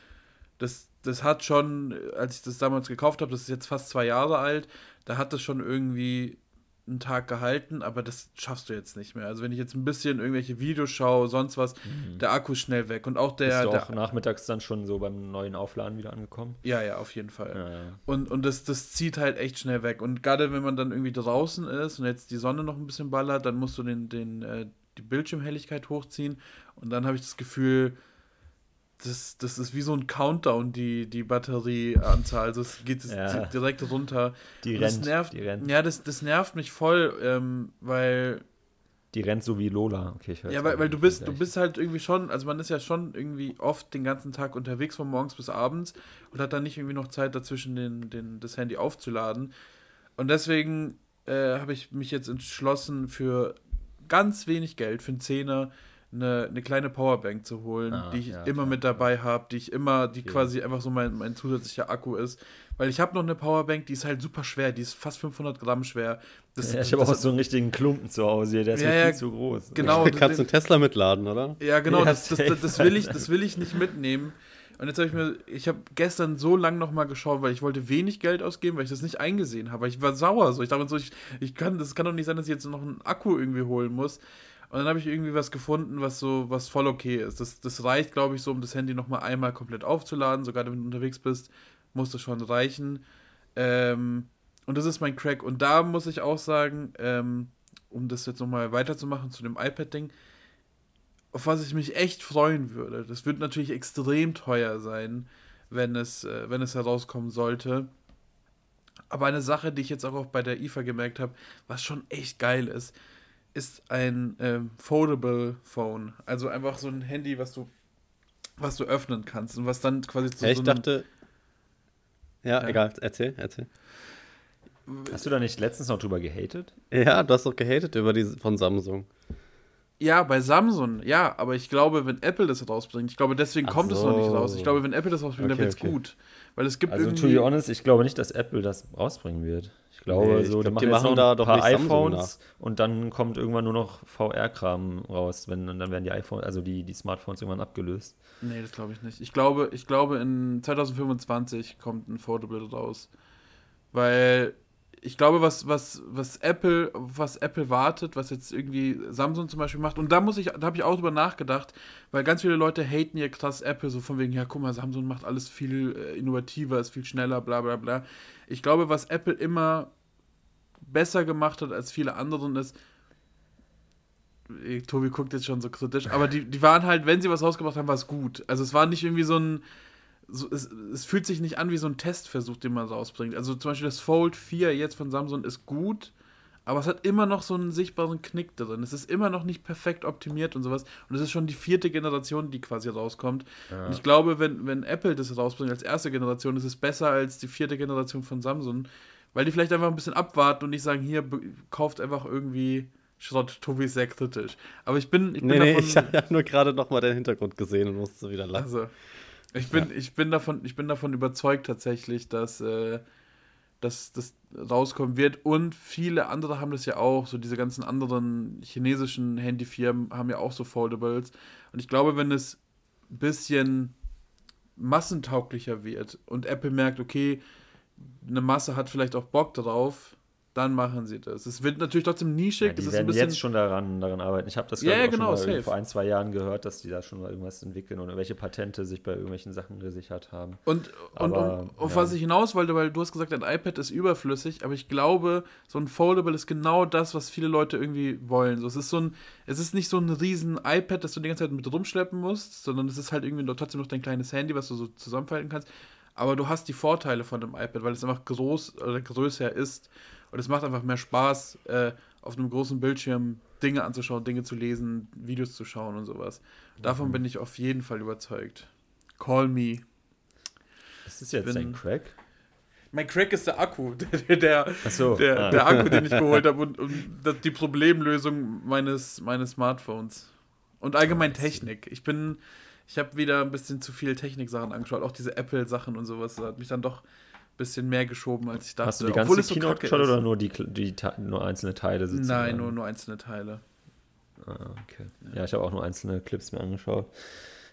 [SPEAKER 3] das, das hat schon, als ich das damals gekauft habe, das ist jetzt fast zwei Jahre alt, da hat das schon irgendwie einen Tag gehalten, aber das schaffst du jetzt nicht mehr. Also wenn ich jetzt ein bisschen irgendwelche Videos schaue, sonst was, der Akku ist schnell weg und auch der,
[SPEAKER 1] Bist du
[SPEAKER 3] der
[SPEAKER 1] auch nachmittags dann schon so beim neuen Aufladen wieder angekommen?
[SPEAKER 3] ja, ja, auf jeden Fall.
[SPEAKER 1] Ja, ja.
[SPEAKER 3] Und, und das, das zieht halt echt schnell weg. Und gerade wenn man dann irgendwie draußen ist und jetzt die Sonne noch ein bisschen ballert, dann musst du den, den, äh, die Bildschirmhelligkeit hochziehen. Und dann habe ich das Gefühl, das, das ist wie so ein Countdown, die, die Batterieanzahl. Also es geht
[SPEAKER 1] Ja.
[SPEAKER 3] direkt runter.
[SPEAKER 1] Die
[SPEAKER 3] Und das
[SPEAKER 1] rennt,
[SPEAKER 3] nervt,
[SPEAKER 1] die rennt.
[SPEAKER 3] Ja, das, das nervt mich voll, ähm, weil
[SPEAKER 1] Die rennt so wie Lola. Okay, ich
[SPEAKER 3] ja, weil, weil du bist, du bist halt irgendwie schon, also man ist ja schon irgendwie oft den ganzen Tag unterwegs von morgens bis abends und hat dann nicht irgendwie noch Zeit dazwischen den, den, das Handy aufzuladen. Und deswegen äh, habe ich mich jetzt entschlossen, für ganz wenig Geld, für einen Zehner, eine, eine kleine Powerbank zu holen,
[SPEAKER 1] Ah,
[SPEAKER 3] die ich
[SPEAKER 1] ja,
[SPEAKER 3] immer
[SPEAKER 1] klar,
[SPEAKER 3] mit dabei habe, die ich immer, die
[SPEAKER 1] Okay.
[SPEAKER 3] quasi einfach so mein, mein zusätzlicher Akku ist. Weil ich habe noch eine Powerbank, die ist halt super schwer, die ist fast 500 Gramm schwer. Das,
[SPEAKER 1] Ja, ich habe auch
[SPEAKER 3] das-
[SPEAKER 1] so einen richtigen Klumpen zu Hause hier, der ist
[SPEAKER 3] Ja,
[SPEAKER 1] mir
[SPEAKER 3] ja,
[SPEAKER 1] viel zu groß.
[SPEAKER 3] genau. [LAUGHS]
[SPEAKER 2] Kannst du einen Tesla mitladen, oder?
[SPEAKER 3] Ja, genau,
[SPEAKER 1] Ja,
[SPEAKER 3] das, das, das, das, will ich, das will ich nicht mitnehmen. Und jetzt habe ich mir, ich habe gestern so lang nochmal geschaut, weil ich wollte wenig Geld ausgeben, weil ich das nicht eingesehen habe. Weil Ich war sauer so. Ich dachte mir so, ich, ich kann, das kann doch nicht sein, dass ich jetzt noch einen Akku irgendwie holen muss. Und dann habe ich irgendwie was gefunden, was so, was voll okay ist. Das, das reicht, glaube ich, so, um das Handy nochmal einmal komplett aufzuladen. Sogar wenn du unterwegs bist, muss das schon reichen. Ähm, und das ist mein Crack. Und da muss ich auch sagen, ähm, um das jetzt nochmal weiterzumachen zu dem iPad-Ding, auf was ich mich echt freuen würde. Das wird natürlich extrem teuer sein, wenn es, äh, wenn es herauskommen sollte. Aber eine Sache, die ich jetzt auch bei der IFA gemerkt habe, was schon echt geil ist, ist ein ähm, Foldable Phone. Also einfach so ein Handy, was du, was du öffnen kannst und was dann quasi zu
[SPEAKER 2] Ja, ich
[SPEAKER 3] so einem,
[SPEAKER 2] dachte. Ja,
[SPEAKER 3] Ja.
[SPEAKER 2] egal, erzähl, erzähl.
[SPEAKER 1] Hast du da nicht letztens noch drüber gehatet?
[SPEAKER 2] Ja, du hast doch gehatet über die von Samsung.
[SPEAKER 3] Ja, bei Samsung, ja, aber ich glaube, wenn Apple das rausbringt, ich glaube, deswegen
[SPEAKER 2] Ach
[SPEAKER 3] kommt es noch nicht
[SPEAKER 2] so.
[SPEAKER 3] raus. Ich glaube, wenn Apple das rausbringt,
[SPEAKER 2] Okay,
[SPEAKER 3] dann wird es
[SPEAKER 2] okay.
[SPEAKER 3] gut. Weil es gibt
[SPEAKER 1] Also, to
[SPEAKER 3] irgendwie.
[SPEAKER 1] be honest, ich glaube nicht, dass Apple das rausbringen wird. Ich glaube,
[SPEAKER 2] Nee, ich
[SPEAKER 1] so,
[SPEAKER 2] glaub,
[SPEAKER 1] die
[SPEAKER 2] die
[SPEAKER 1] machen,
[SPEAKER 2] machen da
[SPEAKER 1] noch ein
[SPEAKER 2] doch
[SPEAKER 1] paar
[SPEAKER 2] nicht Samsung
[SPEAKER 1] iPhones und dann kommt irgendwann nur noch VR-Kram raus, wenn und dann werden die iPhones, also die, die Smartphones irgendwann abgelöst.
[SPEAKER 3] Nee, das glaube ich nicht. Ich glaube, ich glaube, in 2025 kommt ein Foldable raus. Weil ich glaube, was, was, was Apple, was Apple wartet, was jetzt irgendwie Samsung zum Beispiel macht, und da muss ich, da habe ich auch drüber nachgedacht, weil ganz viele Leute haten ja krass Apple, so von wegen, ja, guck mal, Samsung macht alles viel äh, innovativer, ist viel schneller, bla bla bla. Ich glaube, was Apple immer besser gemacht hat als viele anderen ist, Tobi guckt jetzt schon so kritisch, aber die, die waren halt, wenn sie was rausgebracht haben, war es gut. Also es war nicht irgendwie so ein, so, es, es fühlt sich nicht an wie so ein Testversuch, den man rausbringt. Also zum Beispiel das Fold 4 jetzt von Samsung ist gut, aber es hat immer noch so einen sichtbaren Knick drin. Es ist immer noch nicht perfekt optimiert und sowas. Und es ist schon die vierte Generation, die quasi rauskommt. Und ich glaube, wenn, wenn Apple das rausbringt als erste Generation, ist es besser als die vierte Generation von Samsung, weil die vielleicht einfach ein bisschen abwarten und nicht sagen, hier, kauft einfach irgendwie Schrott. Tobi ist sehr kritisch. Aber ich bin, ich bin
[SPEAKER 2] Nee, nee,
[SPEAKER 3] davon...
[SPEAKER 2] ich [LAUGHS] habe nur gerade noch mal den Hintergrund gesehen und musste wieder lachen.
[SPEAKER 3] Also, ich bin, ich bin davon, ich bin davon überzeugt tatsächlich, dass, äh, dass das rauskommen wird. Und viele andere haben das ja auch. So diese ganzen anderen chinesischen Handyfirmen haben ja auch so Foldables. Und ich glaube, wenn es ein bisschen massentauglicher wird und Apple merkt, okay, eine Masse hat vielleicht auch Bock drauf, dann machen sie das. Es wird natürlich trotzdem nischig.
[SPEAKER 1] Ja, die werden jetzt schon daran, daran arbeiten. Ich habe das
[SPEAKER 3] Ja,
[SPEAKER 1] auch
[SPEAKER 3] genau,
[SPEAKER 1] vor ein, zwei Jahren gehört, dass die da schon mal irgendwas entwickeln oder welche Patente sich bei irgendwelchen Sachen gesichert haben.
[SPEAKER 3] Und, und,
[SPEAKER 1] Aber,
[SPEAKER 3] und auf
[SPEAKER 1] ja.
[SPEAKER 3] was ich hinaus wollte, weil du hast gesagt, ein iPad ist überflüssig, aber ich glaube, so ein Foldable ist genau das, was viele Leute irgendwie wollen. So, es ist so ein, es ist nicht so ein riesen iPad, das du die ganze Zeit mit rumschleppen musst, sondern es ist halt irgendwie trotzdem noch dein kleines Handy, was du so zusammenfalten kannst. Aber du hast die Vorteile von dem iPad, weil es einfach groß oder größer ist. Und es macht einfach mehr Spaß, äh, auf einem großen Bildschirm Dinge anzuschauen, Dinge zu lesen, Videos zu schauen und sowas. Davon
[SPEAKER 1] Mhm.
[SPEAKER 3] bin ich auf jeden Fall überzeugt. Call me.
[SPEAKER 1] Ist das jetzt
[SPEAKER 3] bin-
[SPEAKER 1] ein Crack?
[SPEAKER 3] Mein Crack ist der Akku, [LAUGHS] der, der,
[SPEAKER 1] so,
[SPEAKER 3] der,
[SPEAKER 1] ah.
[SPEAKER 3] der Akku, den ich [LAUGHS] geholt habe und, und das- die Problemlösung meines, meines Smartphones. Und allgemein Technik. Ich bin, Ich habe wieder ein bisschen zu viel Technik-Sachen angeschaut, auch diese Apple-Sachen und sowas. Das hat mich dann doch bisschen mehr geschoben, als ich dachte.
[SPEAKER 1] Hast du die ganze
[SPEAKER 3] so
[SPEAKER 1] Keynote
[SPEAKER 3] kacke
[SPEAKER 1] geschaut
[SPEAKER 3] ist.
[SPEAKER 1] oder nur, die, die, nur einzelne Teile sozusagen?
[SPEAKER 3] Nein, nur, nur einzelne Teile.
[SPEAKER 1] Ah, okay. Ja, ich habe auch nur einzelne Clips mir angeschaut.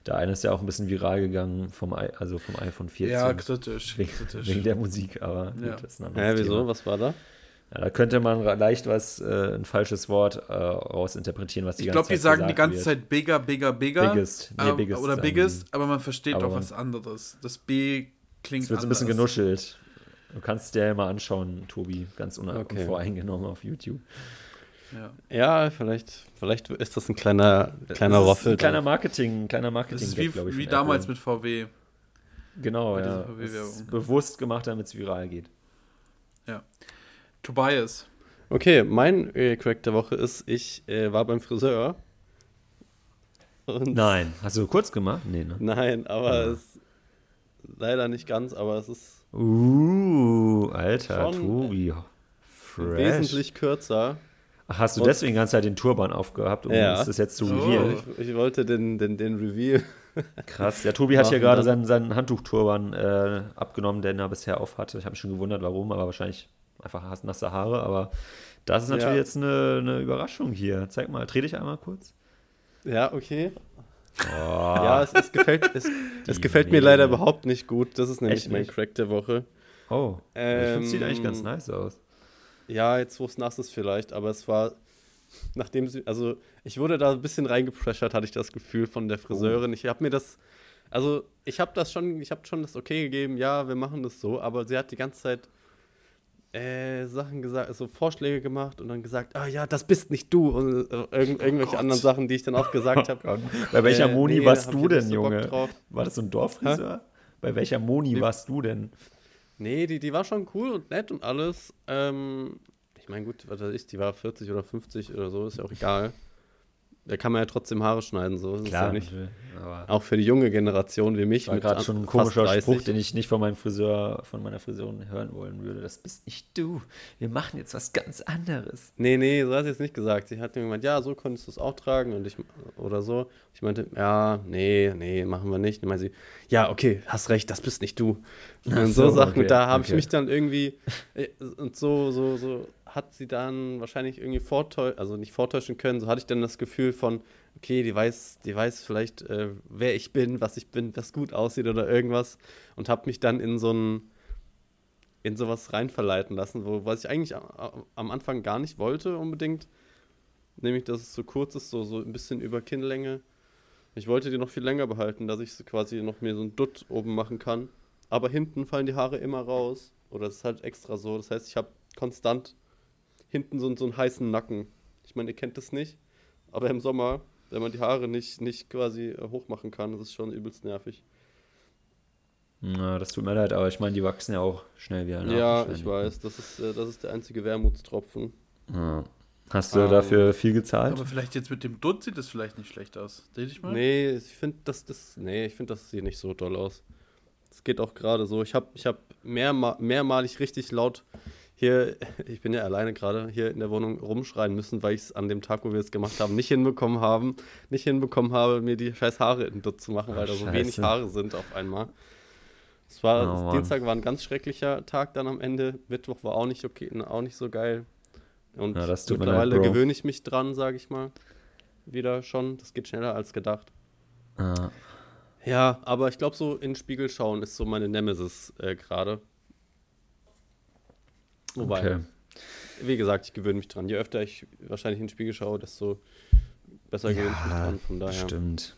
[SPEAKER 1] Der eine ist ja auch ein bisschen viral gegangen vom, I also vom iPhone 14.
[SPEAKER 3] Ja, kritisch.
[SPEAKER 1] wegen,
[SPEAKER 3] kritisch.
[SPEAKER 1] wegen der Musik, aber gut,
[SPEAKER 3] Ja.
[SPEAKER 1] das ist ein anderes
[SPEAKER 2] Hä, wieso?
[SPEAKER 1] Thema.
[SPEAKER 2] Was war da?
[SPEAKER 1] Ja, da könnte man leicht was, äh, ein falsches Wort äh, rausinterpretieren, was die
[SPEAKER 3] ich
[SPEAKER 1] ganze
[SPEAKER 3] glaube, die
[SPEAKER 1] Zeit
[SPEAKER 3] sagen die ganze
[SPEAKER 1] wird.
[SPEAKER 3] Zeit bigger, bigger, bigger.
[SPEAKER 1] Biggest. Nee,
[SPEAKER 3] ähm,
[SPEAKER 1] biggest
[SPEAKER 3] oder
[SPEAKER 1] sagen
[SPEAKER 3] biggest, aber man versteht
[SPEAKER 1] Aber
[SPEAKER 3] doch was anderes. Das B klingt
[SPEAKER 1] Es wird so ein bisschen genuschelt. Du kannst dir ja mal anschauen, Tobi, ganz una-
[SPEAKER 2] Okay.
[SPEAKER 1] unvoreingenommen auf YouTube.
[SPEAKER 3] Ja.
[SPEAKER 2] Ja, vielleicht, vielleicht ist das ein kleiner, kleiner
[SPEAKER 1] Das ist
[SPEAKER 2] Roffel.
[SPEAKER 1] Ein kleiner. Marketing, ein kleiner
[SPEAKER 3] Das
[SPEAKER 1] Marketing,
[SPEAKER 3] ist wie,
[SPEAKER 1] glaube ich.
[SPEAKER 3] wie damals
[SPEAKER 1] Apple.
[SPEAKER 3] mit VW.
[SPEAKER 1] Genau, ja. Das bewusst gemacht, damit es viral geht.
[SPEAKER 3] Tobias.
[SPEAKER 2] Okay, mein äh, Crack der Woche ist, ich äh, war beim Friseur. Und
[SPEAKER 1] Nein. Hast du kurz gemacht? Nee, ne?
[SPEAKER 2] Nein, aber
[SPEAKER 1] Ah.
[SPEAKER 2] es leider nicht ganz, aber es ist
[SPEAKER 1] Uh, Alter, Tobi. Fresh.
[SPEAKER 2] wesentlich kürzer.
[SPEAKER 1] Ach, hast du
[SPEAKER 2] Und-
[SPEAKER 1] deswegen die ganze Zeit den Turban aufgehabt, um
[SPEAKER 2] Ja.
[SPEAKER 1] das jetzt zu
[SPEAKER 3] Oh.
[SPEAKER 1] revealen?
[SPEAKER 2] Ich, ich wollte den, den, den Reveal. [LAUGHS]
[SPEAKER 1] Krass. Ja, Tobi hat ja
[SPEAKER 2] Machen
[SPEAKER 1] gerade
[SPEAKER 2] dann.
[SPEAKER 1] seinen, seinen Handtuchturban äh, abgenommen, den er bisher auf hatte. Ich habe mich schon gewundert, warum, aber wahrscheinlich einfach hast nasse Haare. Aber das ist natürlich
[SPEAKER 2] Ja.
[SPEAKER 1] jetzt eine, eine Überraschung hier. Zeig mal, dreh dich einmal kurz.
[SPEAKER 2] Ja, okay.
[SPEAKER 1] Oh,
[SPEAKER 2] Ja, es, es gefällt, es, [LAUGHS] es gefällt mir leider überhaupt nicht gut. Das ist nämlich
[SPEAKER 1] Echt
[SPEAKER 2] mein
[SPEAKER 1] nicht?
[SPEAKER 2] Crack der Woche.
[SPEAKER 1] oh. ich finde, es sieht eigentlich ganz
[SPEAKER 2] Ähm,
[SPEAKER 1] nice aus.
[SPEAKER 2] Ja, jetzt wo es nass ist vielleicht, aber es war, nachdem sie, also ich wurde da ein bisschen reingepressert, hatte ich das Gefühl von der Friseurin. Ich habe mir das, also ich habe das schon, ich habe schon das okay gegeben, ja, wir machen das so, aber sie hat die ganze Zeit äh, Sachen gesagt, also Vorschläge gemacht und dann gesagt, ah ja, das bist nicht du und äh, irgend, irgendwelche
[SPEAKER 3] Gott.
[SPEAKER 2] anderen Sachen, die ich dann auch gesagt [LAUGHS] habe.
[SPEAKER 1] Gott. Bei welcher
[SPEAKER 2] Äh,
[SPEAKER 1] Moni
[SPEAKER 2] nee, da
[SPEAKER 1] warst du denn,
[SPEAKER 2] so
[SPEAKER 1] Junge?
[SPEAKER 2] drauf.
[SPEAKER 1] War das so ein Dorffriseur? Bei welcher Moni
[SPEAKER 2] Nee.
[SPEAKER 1] warst du denn?
[SPEAKER 2] Nee, die, die war schon cool und nett und alles. Ähm, ich meine, gut, was weiß ich, die war 40 oder 50 oder so, ist ja auch egal. Da kann man ja trotzdem Haare schneiden, so. Das ist ja nicht. Auch für die junge Generation wie mich.
[SPEAKER 1] das war gerade schon ein komischer
[SPEAKER 2] 30.
[SPEAKER 1] Spruch, den ich nicht von meinem Friseur, von meiner Friseurin hören wollen würde. Das bist nicht du. Wir machen jetzt was ganz anderes.
[SPEAKER 2] Nee, nee, so hat sie jetzt nicht gesagt. Sie hat mir gemeint, ja, so konntest du es auch tragen und ich, oder so. Ich meinte, ja, nee, nee, machen wir nicht. Und dann meinte sie, ja, okay, hast recht, das bist nicht du. Und so,
[SPEAKER 1] so,
[SPEAKER 2] Sachen,
[SPEAKER 1] okay,
[SPEAKER 2] da habe
[SPEAKER 1] okay.
[SPEAKER 2] ich mich dann irgendwie, [LAUGHS] und so, so, so hat sie dann wahrscheinlich irgendwie vortäuschen, also nicht vortäuschen können, so hatte ich dann das Gefühl von, okay, die weiß, die weiß vielleicht, äh, wer ich bin, was ich bin, was gut aussieht oder irgendwas und habe mich dann in so ein, in sowas reinverleiten lassen, wo, was ich eigentlich am Anfang gar nicht wollte unbedingt. Nämlich, dass es so kurz ist, so, so ein bisschen über Kinnlänge. Ich wollte die noch viel länger behalten, dass ich quasi noch mir so ein Dutt oben machen kann. Aber hinten fallen die Haare immer raus. Oder es ist halt extra so. Das heißt, ich habe konstant hinten so, so einen heißen Nacken. Ich meine, ihr kennt das nicht. Aber im Sommer, wenn man die Haare nicht, nicht quasi äh, hoch machen kann, das ist schon übelst nervig.
[SPEAKER 1] Na, das tut mir leid, aber ich meine, die wachsen ja auch schnell wieder. nach,
[SPEAKER 2] ja, ich weiß. Das ist, äh, das ist der einzige Wermutstropfen.
[SPEAKER 1] Ja. Hast du
[SPEAKER 2] Ähm,
[SPEAKER 1] dafür viel gezahlt?
[SPEAKER 3] Aber vielleicht jetzt mit dem Dutt sieht das vielleicht nicht schlecht aus. Dreh dich mal.
[SPEAKER 2] Nee, ich finde, das, das, nee, ich finde, das sieht nicht so doll aus. Es geht auch gerade so. Ich habe ich hab mehrma mehrmalig richtig laut hier, [LAUGHS] ich bin ja alleine gerade, hier in der Wohnung rumschreien müssen, weil ich es an dem Tag, wo wir es gemacht haben, nicht hinbekommen haben, nicht hinbekommen habe, mir die scheiß Haare in Dutt zu machen, weil
[SPEAKER 1] Ach,
[SPEAKER 2] da so wenig Haare sind auf einmal. Es war,
[SPEAKER 1] Oh.
[SPEAKER 2] Dienstag war ein ganz schrecklicher Tag dann am Ende. Mittwoch war auch nicht okay, auch nicht so geil. Und
[SPEAKER 1] Ja, leid,
[SPEAKER 2] mittlerweile
[SPEAKER 1] Bro.
[SPEAKER 2] gewöhne ich mich dran, sage ich mal. Wieder schon. Das geht schneller als gedacht.
[SPEAKER 1] Ah,
[SPEAKER 2] Ja, aber ich glaube, so in den Spiegel schauen ist so meine Nemesis äh, gerade. Wobei,
[SPEAKER 1] okay.
[SPEAKER 2] wie gesagt, ich gewöhne mich dran. Je öfter ich wahrscheinlich in den Spiegel schaue, desto besser gewöhne ich mich
[SPEAKER 1] Ja,
[SPEAKER 2] dran. Von daher.
[SPEAKER 1] Stimmt.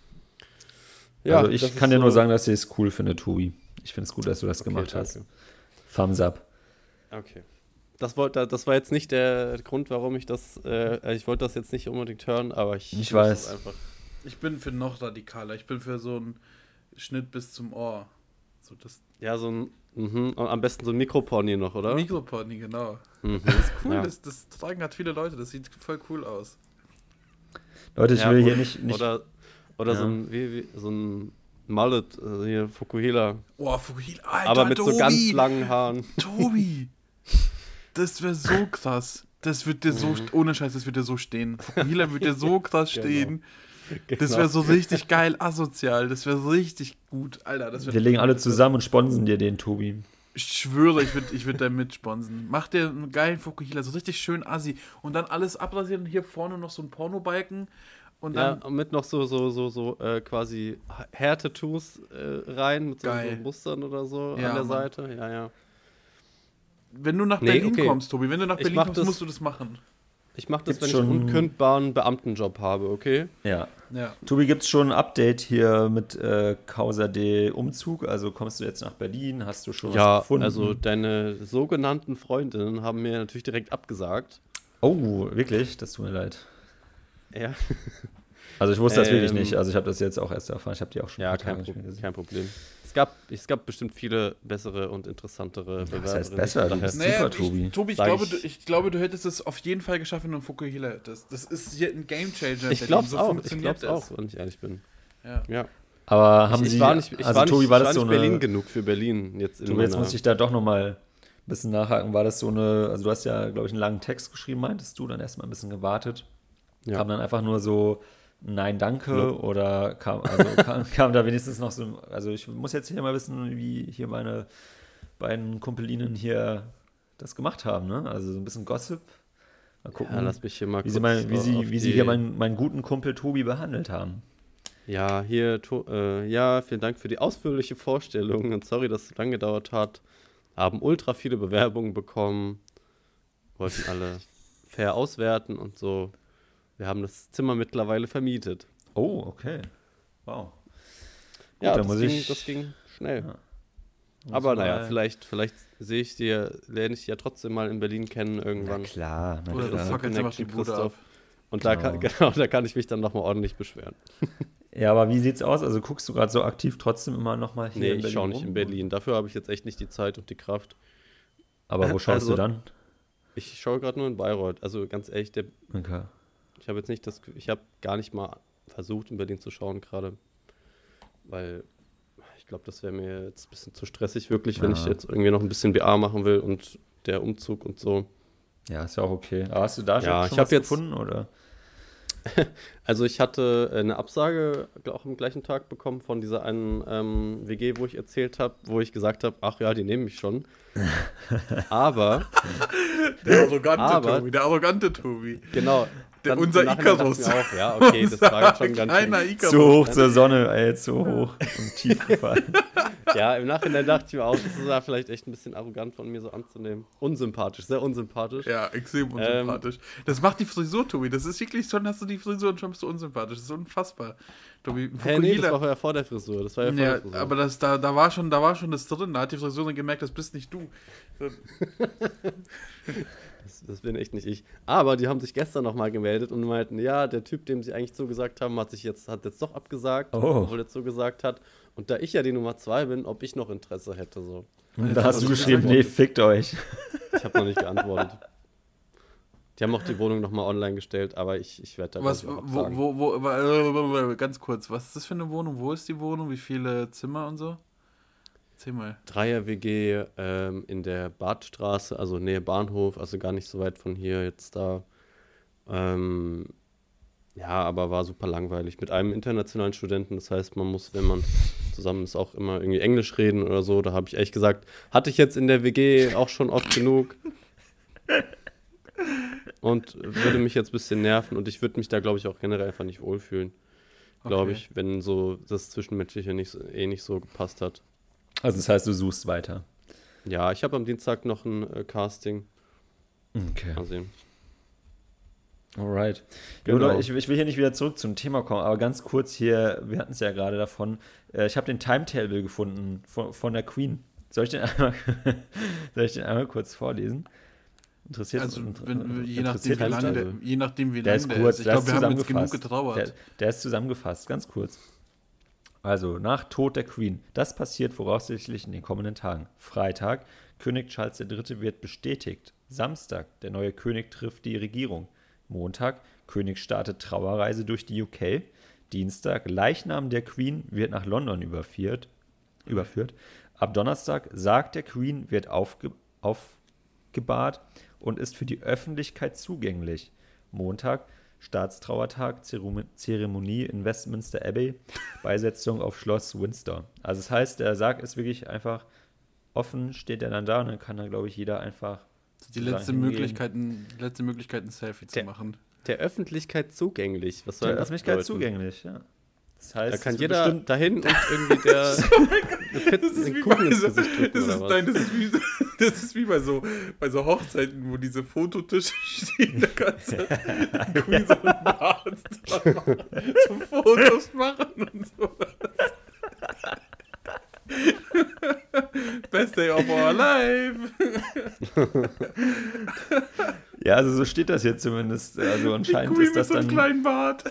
[SPEAKER 2] Ja,
[SPEAKER 1] also ich kann dir nur
[SPEAKER 2] so-
[SPEAKER 1] sagen, dass ich es cool finde, Tobi. Ich finde es gut, dass du das
[SPEAKER 2] Okay,
[SPEAKER 1] gemacht
[SPEAKER 2] danke.
[SPEAKER 1] hast. Thumbs up.
[SPEAKER 2] Okay. Das, wollte, das war jetzt nicht der Grund, warum ich das. Äh, ich wollte das jetzt nicht unbedingt hören, aber ich.
[SPEAKER 1] Ich weiß.
[SPEAKER 2] es Einfach.
[SPEAKER 3] Ich bin für noch radikaler. Ich bin für so einen Schnitt bis zum Ohr. So das
[SPEAKER 2] Ja, so ein. Mhm, und am besten so ein Mikropony noch, oder?
[SPEAKER 3] Mikropony, genau.
[SPEAKER 2] Mhm.
[SPEAKER 3] Das ist cool.
[SPEAKER 2] Ja.
[SPEAKER 3] Das, das tragen hat viele Leute. Das sieht voll cool aus.
[SPEAKER 1] Leute, ich
[SPEAKER 2] Ja,
[SPEAKER 1] will hier nicht. nicht
[SPEAKER 2] Oder, oder so
[SPEAKER 1] Ja.
[SPEAKER 2] ein, wie, wie, so ein Mallet, also hier Fukuhila.
[SPEAKER 3] Oh, Fukuhila. Alter,
[SPEAKER 2] aber mit so ganz
[SPEAKER 3] Tobi!
[SPEAKER 2] langen Haaren.
[SPEAKER 3] Tobi! [LAUGHS] Das wäre so krass. Das wird dir so,
[SPEAKER 2] Mhm.
[SPEAKER 3] ohne Scheiß, das wird dir so stehen. Fukuhila wird dir so [LAUGHS] krass
[SPEAKER 2] Genau.
[SPEAKER 3] Stehen. Das
[SPEAKER 2] Genau.
[SPEAKER 3] wäre so richtig geil asozial. Das wäre so richtig gut. Alter, das
[SPEAKER 1] Wir legen alle zusammen und sponsen dir den, Tobi.
[SPEAKER 3] Ich schwöre, ich würde ich würd da mitsponsen. Mach dir einen geilen Fukuhila, so richtig schön assi. Und dann alles abrasieren und hier vorne noch so ein Pornobalken. Und
[SPEAKER 2] Ja,
[SPEAKER 3] dann,
[SPEAKER 2] und mit noch so, so, so, so äh, quasi Hair-Tattoos äh, rein, mit so, so. Mustern oder so
[SPEAKER 3] Ja,
[SPEAKER 2] an der
[SPEAKER 3] Mann.
[SPEAKER 2] Seite. Ja, ja.
[SPEAKER 3] wenn du nach
[SPEAKER 2] Nee,
[SPEAKER 3] Berlin
[SPEAKER 2] okay.
[SPEAKER 3] kommst, Tobi, wenn du nach Berlin kommst, musst du das machen.
[SPEAKER 2] Ich mache das,
[SPEAKER 1] Gibt's
[SPEAKER 2] wenn ich einen unkündbaren Beamtenjob habe, okay?
[SPEAKER 1] Ja.
[SPEAKER 3] Ja.
[SPEAKER 1] Tobi, gibt es schon ein Update hier mit äh, Causa de Umzug? Also kommst du jetzt nach Berlin? Hast du schon was
[SPEAKER 2] Ja,
[SPEAKER 1] gefunden?
[SPEAKER 2] also deine sogenannten Freundinnen haben mir natürlich direkt abgesagt.
[SPEAKER 1] oh, wirklich? Das tut mir leid.
[SPEAKER 2] Ja,
[SPEAKER 1] Also ich wusste das wirklich
[SPEAKER 2] Ähm,
[SPEAKER 1] nicht. Also ich habe das jetzt auch erst erfahren. Ich habe die auch schon
[SPEAKER 2] ja kein, Pro
[SPEAKER 1] mehr gesehen.
[SPEAKER 2] kein Problem. Es gab, es gab bestimmt viele bessere und interessantere
[SPEAKER 1] was heißt
[SPEAKER 2] Bewerberinnen.
[SPEAKER 1] besser? Du
[SPEAKER 2] daher-
[SPEAKER 1] bist- Super, Tobi.
[SPEAKER 3] Ich, Tobi, ich glaube,
[SPEAKER 2] ich-
[SPEAKER 3] du, ich glaube, du hättest es auf jeden Fall geschafft, wenn du einen Fukuhila hättest. Das ist hier ein Gamechanger.
[SPEAKER 2] Ich glaub's
[SPEAKER 3] so
[SPEAKER 2] auch, ich
[SPEAKER 3] funktioniert das.
[SPEAKER 2] auch, wenn ich ehrlich bin.
[SPEAKER 3] Ja.
[SPEAKER 2] Ja.
[SPEAKER 1] Aber haben
[SPEAKER 2] ich,
[SPEAKER 1] sie,
[SPEAKER 2] ich war nicht, ich
[SPEAKER 1] also
[SPEAKER 2] war
[SPEAKER 1] Tobi,
[SPEAKER 2] nicht,
[SPEAKER 1] war das so
[SPEAKER 2] nicht Berlin
[SPEAKER 1] eine,
[SPEAKER 2] genug für Berlin jetzt in
[SPEAKER 1] Tobi, jetzt muss ich da doch nochmal ein bisschen nachhaken. War das so eine, also du hast ja, glaube ich, einen langen Text geschrieben, meintest du, dann erstmal ein bisschen gewartet.
[SPEAKER 2] Ja.
[SPEAKER 1] Kam dann einfach nur so, nein, danke,
[SPEAKER 2] Nope.
[SPEAKER 1] oder kam, also [LAUGHS] kam, kam da wenigstens noch so, also ich muss jetzt hier mal wissen, wie hier meine beiden Kumpelinen hier das gemacht haben, ne? Also so ein bisschen Gossip. Mal gucken,
[SPEAKER 2] Ja, lass mich hier mal
[SPEAKER 1] wie sie, mein, wie sie, wie sie hier meinen, meinen guten Kumpel Tobi behandelt haben.
[SPEAKER 2] Ja, hier, to äh, ja, vielen Dank für die ausführliche Vorstellung und sorry, dass es so lange gedauert hat. Haben ultra viele Bewerbungen bekommen, wollten alle fair auswerten und so. Wir haben das Zimmer mittlerweile vermietet.
[SPEAKER 1] Oh, okay. Wow.
[SPEAKER 2] ja,
[SPEAKER 1] dann
[SPEAKER 2] das,
[SPEAKER 1] muss
[SPEAKER 2] ging,
[SPEAKER 1] ich-
[SPEAKER 2] das ging schnell.
[SPEAKER 1] Ja.
[SPEAKER 2] Aber naja, vielleicht, vielleicht sehe ich dir, lerne ich dich ja trotzdem mal in Berlin kennen
[SPEAKER 1] Na
[SPEAKER 2] irgendwann.
[SPEAKER 1] klar, na
[SPEAKER 3] Oder du
[SPEAKER 1] klar.
[SPEAKER 3] fackelst einfach die Bude ab.
[SPEAKER 2] Christoph. Und da kann,
[SPEAKER 1] Genau. [LAUGHS]
[SPEAKER 2] genau, da kann ich mich dann nochmal ordentlich beschweren.
[SPEAKER 1] Ja, aber wie sieht's aus? Also guckst du gerade so aktiv trotzdem immer noch mal hier
[SPEAKER 2] Nee,
[SPEAKER 1] in
[SPEAKER 2] ich
[SPEAKER 1] Berlin
[SPEAKER 2] schaue nicht
[SPEAKER 1] rum?
[SPEAKER 2] in Berlin. Dafür habe ich jetzt echt nicht die Zeit und die Kraft.
[SPEAKER 1] Aber wo schaust
[SPEAKER 2] Also-
[SPEAKER 1] du dann?
[SPEAKER 2] Ich schaue gerade nur in Bayreuth. Also ganz ehrlich, der,
[SPEAKER 1] Okay.
[SPEAKER 2] Ich habe jetzt nicht das, ich habe gar nicht mal versucht, in Berlin zu schauen gerade, weil ich glaube, das wäre mir jetzt ein bisschen zu stressig wirklich, wenn
[SPEAKER 1] Ja.
[SPEAKER 2] ich jetzt irgendwie noch ein bisschen BA machen will und der Umzug und so.
[SPEAKER 1] Ja, ist ja auch okay. Aber hast du da
[SPEAKER 2] Ja,
[SPEAKER 1] schon
[SPEAKER 2] ich
[SPEAKER 1] was
[SPEAKER 2] jetzt-
[SPEAKER 1] gefunden oder? [LAUGHS]
[SPEAKER 2] Also ich hatte äh, eine Absage auch am gleichen Tag bekommen von dieser einen ähm, WG, wo ich erzählt habe, wo ich gesagt habe, ach ja, die nehmen mich schon. [LAUGHS] Aber
[SPEAKER 3] Der arrogante
[SPEAKER 2] Aber-
[SPEAKER 3] Tobi, der arrogante Tobi.
[SPEAKER 2] genau, dann
[SPEAKER 3] unser Icarus.
[SPEAKER 2] Auch, ja, okay, das war jetzt schon ganz schön.
[SPEAKER 1] Zu hoch zur Sonne, ey, zu hoch [LAUGHS] und tief gefallen.
[SPEAKER 2] Ja, im Nachhinein dachte ich mir auch, das war vielleicht echt ein bisschen arrogant von mir so anzunehmen. Unsympathisch, sehr unsympathisch.
[SPEAKER 3] Ja, extrem
[SPEAKER 2] Ähm,
[SPEAKER 3] unsympathisch. das macht die Frisur, Tobi. Das ist wirklich schon, hast du die Frisur und schon bist du unsympathisch. Das ist unfassbar. Tobi,
[SPEAKER 2] Hä, nee, das war ja vor der Frisur. Das war ja vor
[SPEAKER 3] ja,
[SPEAKER 2] der Frisur.
[SPEAKER 3] aber das, da, da, war schon, da war schon das drin. Da hat die Frisur dann gemerkt, das bist nicht du. [LAUGHS] [LAUGHS]
[SPEAKER 2] das, bin echt nicht ich. Aber die haben sich gestern nochmal gemeldet und meinten, ja, der Typ, dem sie eigentlich zugesagt haben, hat sich jetzt, hat jetzt doch abgesagt,
[SPEAKER 1] Oh.
[SPEAKER 2] obwohl er zugesagt hat. Und da ich ja die Nummer zwei bin, ob ich noch Interesse hätte. So.
[SPEAKER 1] Und da hast du
[SPEAKER 2] Also,
[SPEAKER 1] geschrieben,
[SPEAKER 2] ja.
[SPEAKER 1] nee, fickt euch.
[SPEAKER 2] Ich habe noch nicht geantwortet. Die haben auch die Wohnung nochmal online gestellt, aber ich, ich werde da
[SPEAKER 3] Was, wo, wo, wo, wo, ganz kurz, was ist das für eine Wohnung? Wo ist die Wohnung? Wie viele Zimmer und so?
[SPEAKER 2] Dreier-WG ähm, in der Badstraße, also Nähe Bahnhof, also gar nicht so weit von hier jetzt da. Ähm, ja, aber war super langweilig. Mit einem internationalen Studenten, das heißt, man muss, wenn man zusammen ist, auch immer irgendwie Englisch reden oder so. Da habe ich ehrlich gesagt, hatte ich jetzt in der WG auch schon oft genug. Und würde mich jetzt ein bisschen nerven und ich würde mich da, glaube ich, auch generell einfach nicht wohlfühlen. Glaube
[SPEAKER 3] Okay.
[SPEAKER 2] ich, wenn so das Zwischenmenschliche nicht, eh nicht so gepasst hat.
[SPEAKER 1] Also das heißt, du suchst weiter.
[SPEAKER 2] Ja, ich habe am Dienstag noch ein äh, Casting.
[SPEAKER 1] Okay.
[SPEAKER 2] Mal sehen.
[SPEAKER 1] Alright.
[SPEAKER 2] Genau.
[SPEAKER 1] Genau. Ich, ich will hier nicht wieder zurück zum Thema kommen, aber ganz kurz hier, wir hatten es ja gerade davon. Äh, ich habe den Timetable gefunden von, von der Queen. Soll ich den einmal, [LAUGHS] soll ich den einmal kurz vorlesen? Interessiert
[SPEAKER 3] Also, wenn, je, nachdem,
[SPEAKER 1] interessiert
[SPEAKER 3] wie
[SPEAKER 1] uns
[SPEAKER 3] lang
[SPEAKER 1] also.
[SPEAKER 3] der, je nachdem, wie
[SPEAKER 1] Der
[SPEAKER 3] lang
[SPEAKER 1] ist
[SPEAKER 3] der
[SPEAKER 1] kurz,
[SPEAKER 3] ist. Ich
[SPEAKER 1] der
[SPEAKER 3] glaube, wir haben jetzt genug
[SPEAKER 1] zusammengefasst.
[SPEAKER 3] getrauert.
[SPEAKER 1] Der, der ist zusammengefasst, ganz kurz. Also, nach Tod der Queen. Das passiert voraussichtlich in den kommenden Tagen. Freitag, König Charles III. wird bestätigt. Samstag, der neue König trifft die Regierung. Montag, König startet Trauerreise durch die UK. Dienstag, Leichnam der Queen wird nach London überführt. überführt. Ab Donnerstag, Sarg der Queen wird aufge, aufgebahrt und ist für die Öffentlichkeit zugänglich. Montag, Staatstrauertag, Zeremonie in Westminster Abbey, Beisetzung auf Schloss Windsor. Also das heißt, der Sarg ist wirklich einfach offen, steht er dann da und dann kann da, glaube ich, jeder einfach
[SPEAKER 3] Die letzte. Möglichkeit, ein- letzte Möglichkeit, ein Selfie zu
[SPEAKER 2] Der-
[SPEAKER 3] machen.
[SPEAKER 2] Der Öffentlichkeit zugänglich. Was soll
[SPEAKER 1] Der
[SPEAKER 2] das
[SPEAKER 1] Öffentlichkeit
[SPEAKER 2] bedeuten?
[SPEAKER 1] zugänglich, ja. Das heißt,
[SPEAKER 2] Da kann jeder dahin und [LAUGHS] irgendwie der Kuchen ins
[SPEAKER 3] so,
[SPEAKER 2] Gesicht drücken
[SPEAKER 3] das,
[SPEAKER 2] oder
[SPEAKER 3] ist,
[SPEAKER 2] was?
[SPEAKER 3] nein, das, ist wie, das ist wie bei so, bei so Hochzeiten, wo diese Fototische [LAUGHS] stehen, da kannst du [LAUGHS] Queen so einen Bart so [LAUGHS] Fotos machen und sowas. Best day of our life.
[SPEAKER 1] Ja, also so steht das jetzt zumindest. Also anscheinend
[SPEAKER 3] Queen
[SPEAKER 1] ist das
[SPEAKER 3] mit so einem kleinen Bart.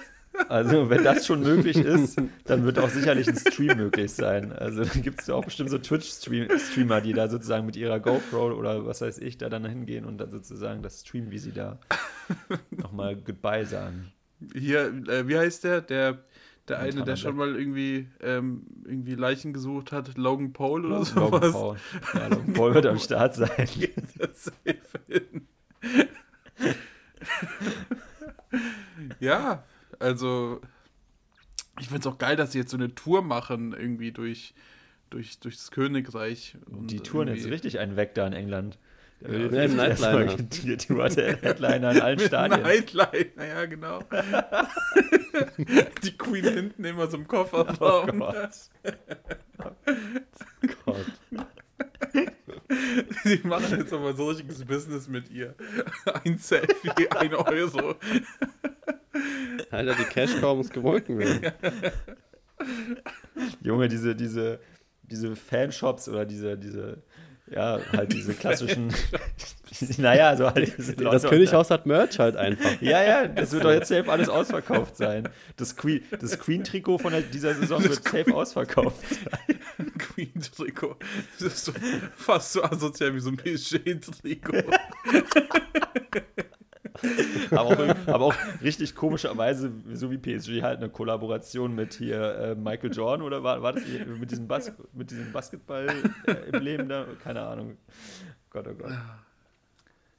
[SPEAKER 1] Also, wenn das schon möglich ist, dann wird auch sicherlich ein Stream möglich sein. Also, dann gibt es ja auch bestimmt so Twitch-Streamer, die da sozusagen mit ihrer GoPro oder was weiß ich, da dann hingehen und dann sozusagen das streamen, wie sie da nochmal Goodbye sagen.
[SPEAKER 3] Hier, äh, wie heißt der? Der, der eine, der schon mal irgendwie, ähm, irgendwie Leichen gesucht hat, Logan Paul oder
[SPEAKER 1] Logan
[SPEAKER 3] sowas.
[SPEAKER 1] Paul. Ja, Logan Paul wird am Start sein. [LAUGHS]
[SPEAKER 3] Das safe hin. [LAUGHS] ja, also ich finde es auch geil, dass sie jetzt so eine Tour machen, irgendwie durch, durch, durch das Königreich. und
[SPEAKER 1] Die touren jetzt richtig einen weg da in England.
[SPEAKER 3] Ja,
[SPEAKER 1] Wird
[SPEAKER 2] mit
[SPEAKER 1] erstmal
[SPEAKER 2] Nightliner.
[SPEAKER 1] der [LAUGHS] Headliner in allen
[SPEAKER 3] Mit
[SPEAKER 1] Stadien.
[SPEAKER 3] Nightline, naja, genau. [LAUGHS] Die Queen hinten immer so im
[SPEAKER 1] Oh
[SPEAKER 3] Kofferraum.
[SPEAKER 1] Gott.
[SPEAKER 2] Gott. [LAUGHS]
[SPEAKER 3] Die machen jetzt aber so richtiges Business mit ihr. Ein Selfie, ein Euro.
[SPEAKER 2] Alter, die Cash Cow muss gemolken werden. [LAUGHS]
[SPEAKER 1] Junge, diese, diese, diese Fanshops oder diese, diese, ja, halt diese [LAUGHS] klassischen, naja, so halt diese
[SPEAKER 2] Das
[SPEAKER 1] Londoner-
[SPEAKER 2] Könighaus hat Merch halt einfach. [LAUGHS]
[SPEAKER 1] Ja, ja, das wird doch jetzt safe alles ausverkauft sein. Das Queen, das Queen-Trikot von der, dieser Saison wird safe ausverkauft.
[SPEAKER 3] Queen-Trikot. Das ist so fast so asozial wie so ein PSG-Trikot. [LAUGHS]
[SPEAKER 1] Aber auch, aber auch richtig komischerweise, so wie PSG halt eine Kollaboration mit hier äh, Michael Jordan oder war, war das hier mit diesem, Bas mit diesem Basketball-Emblem da? Keine Ahnung. Gott, oh Gott.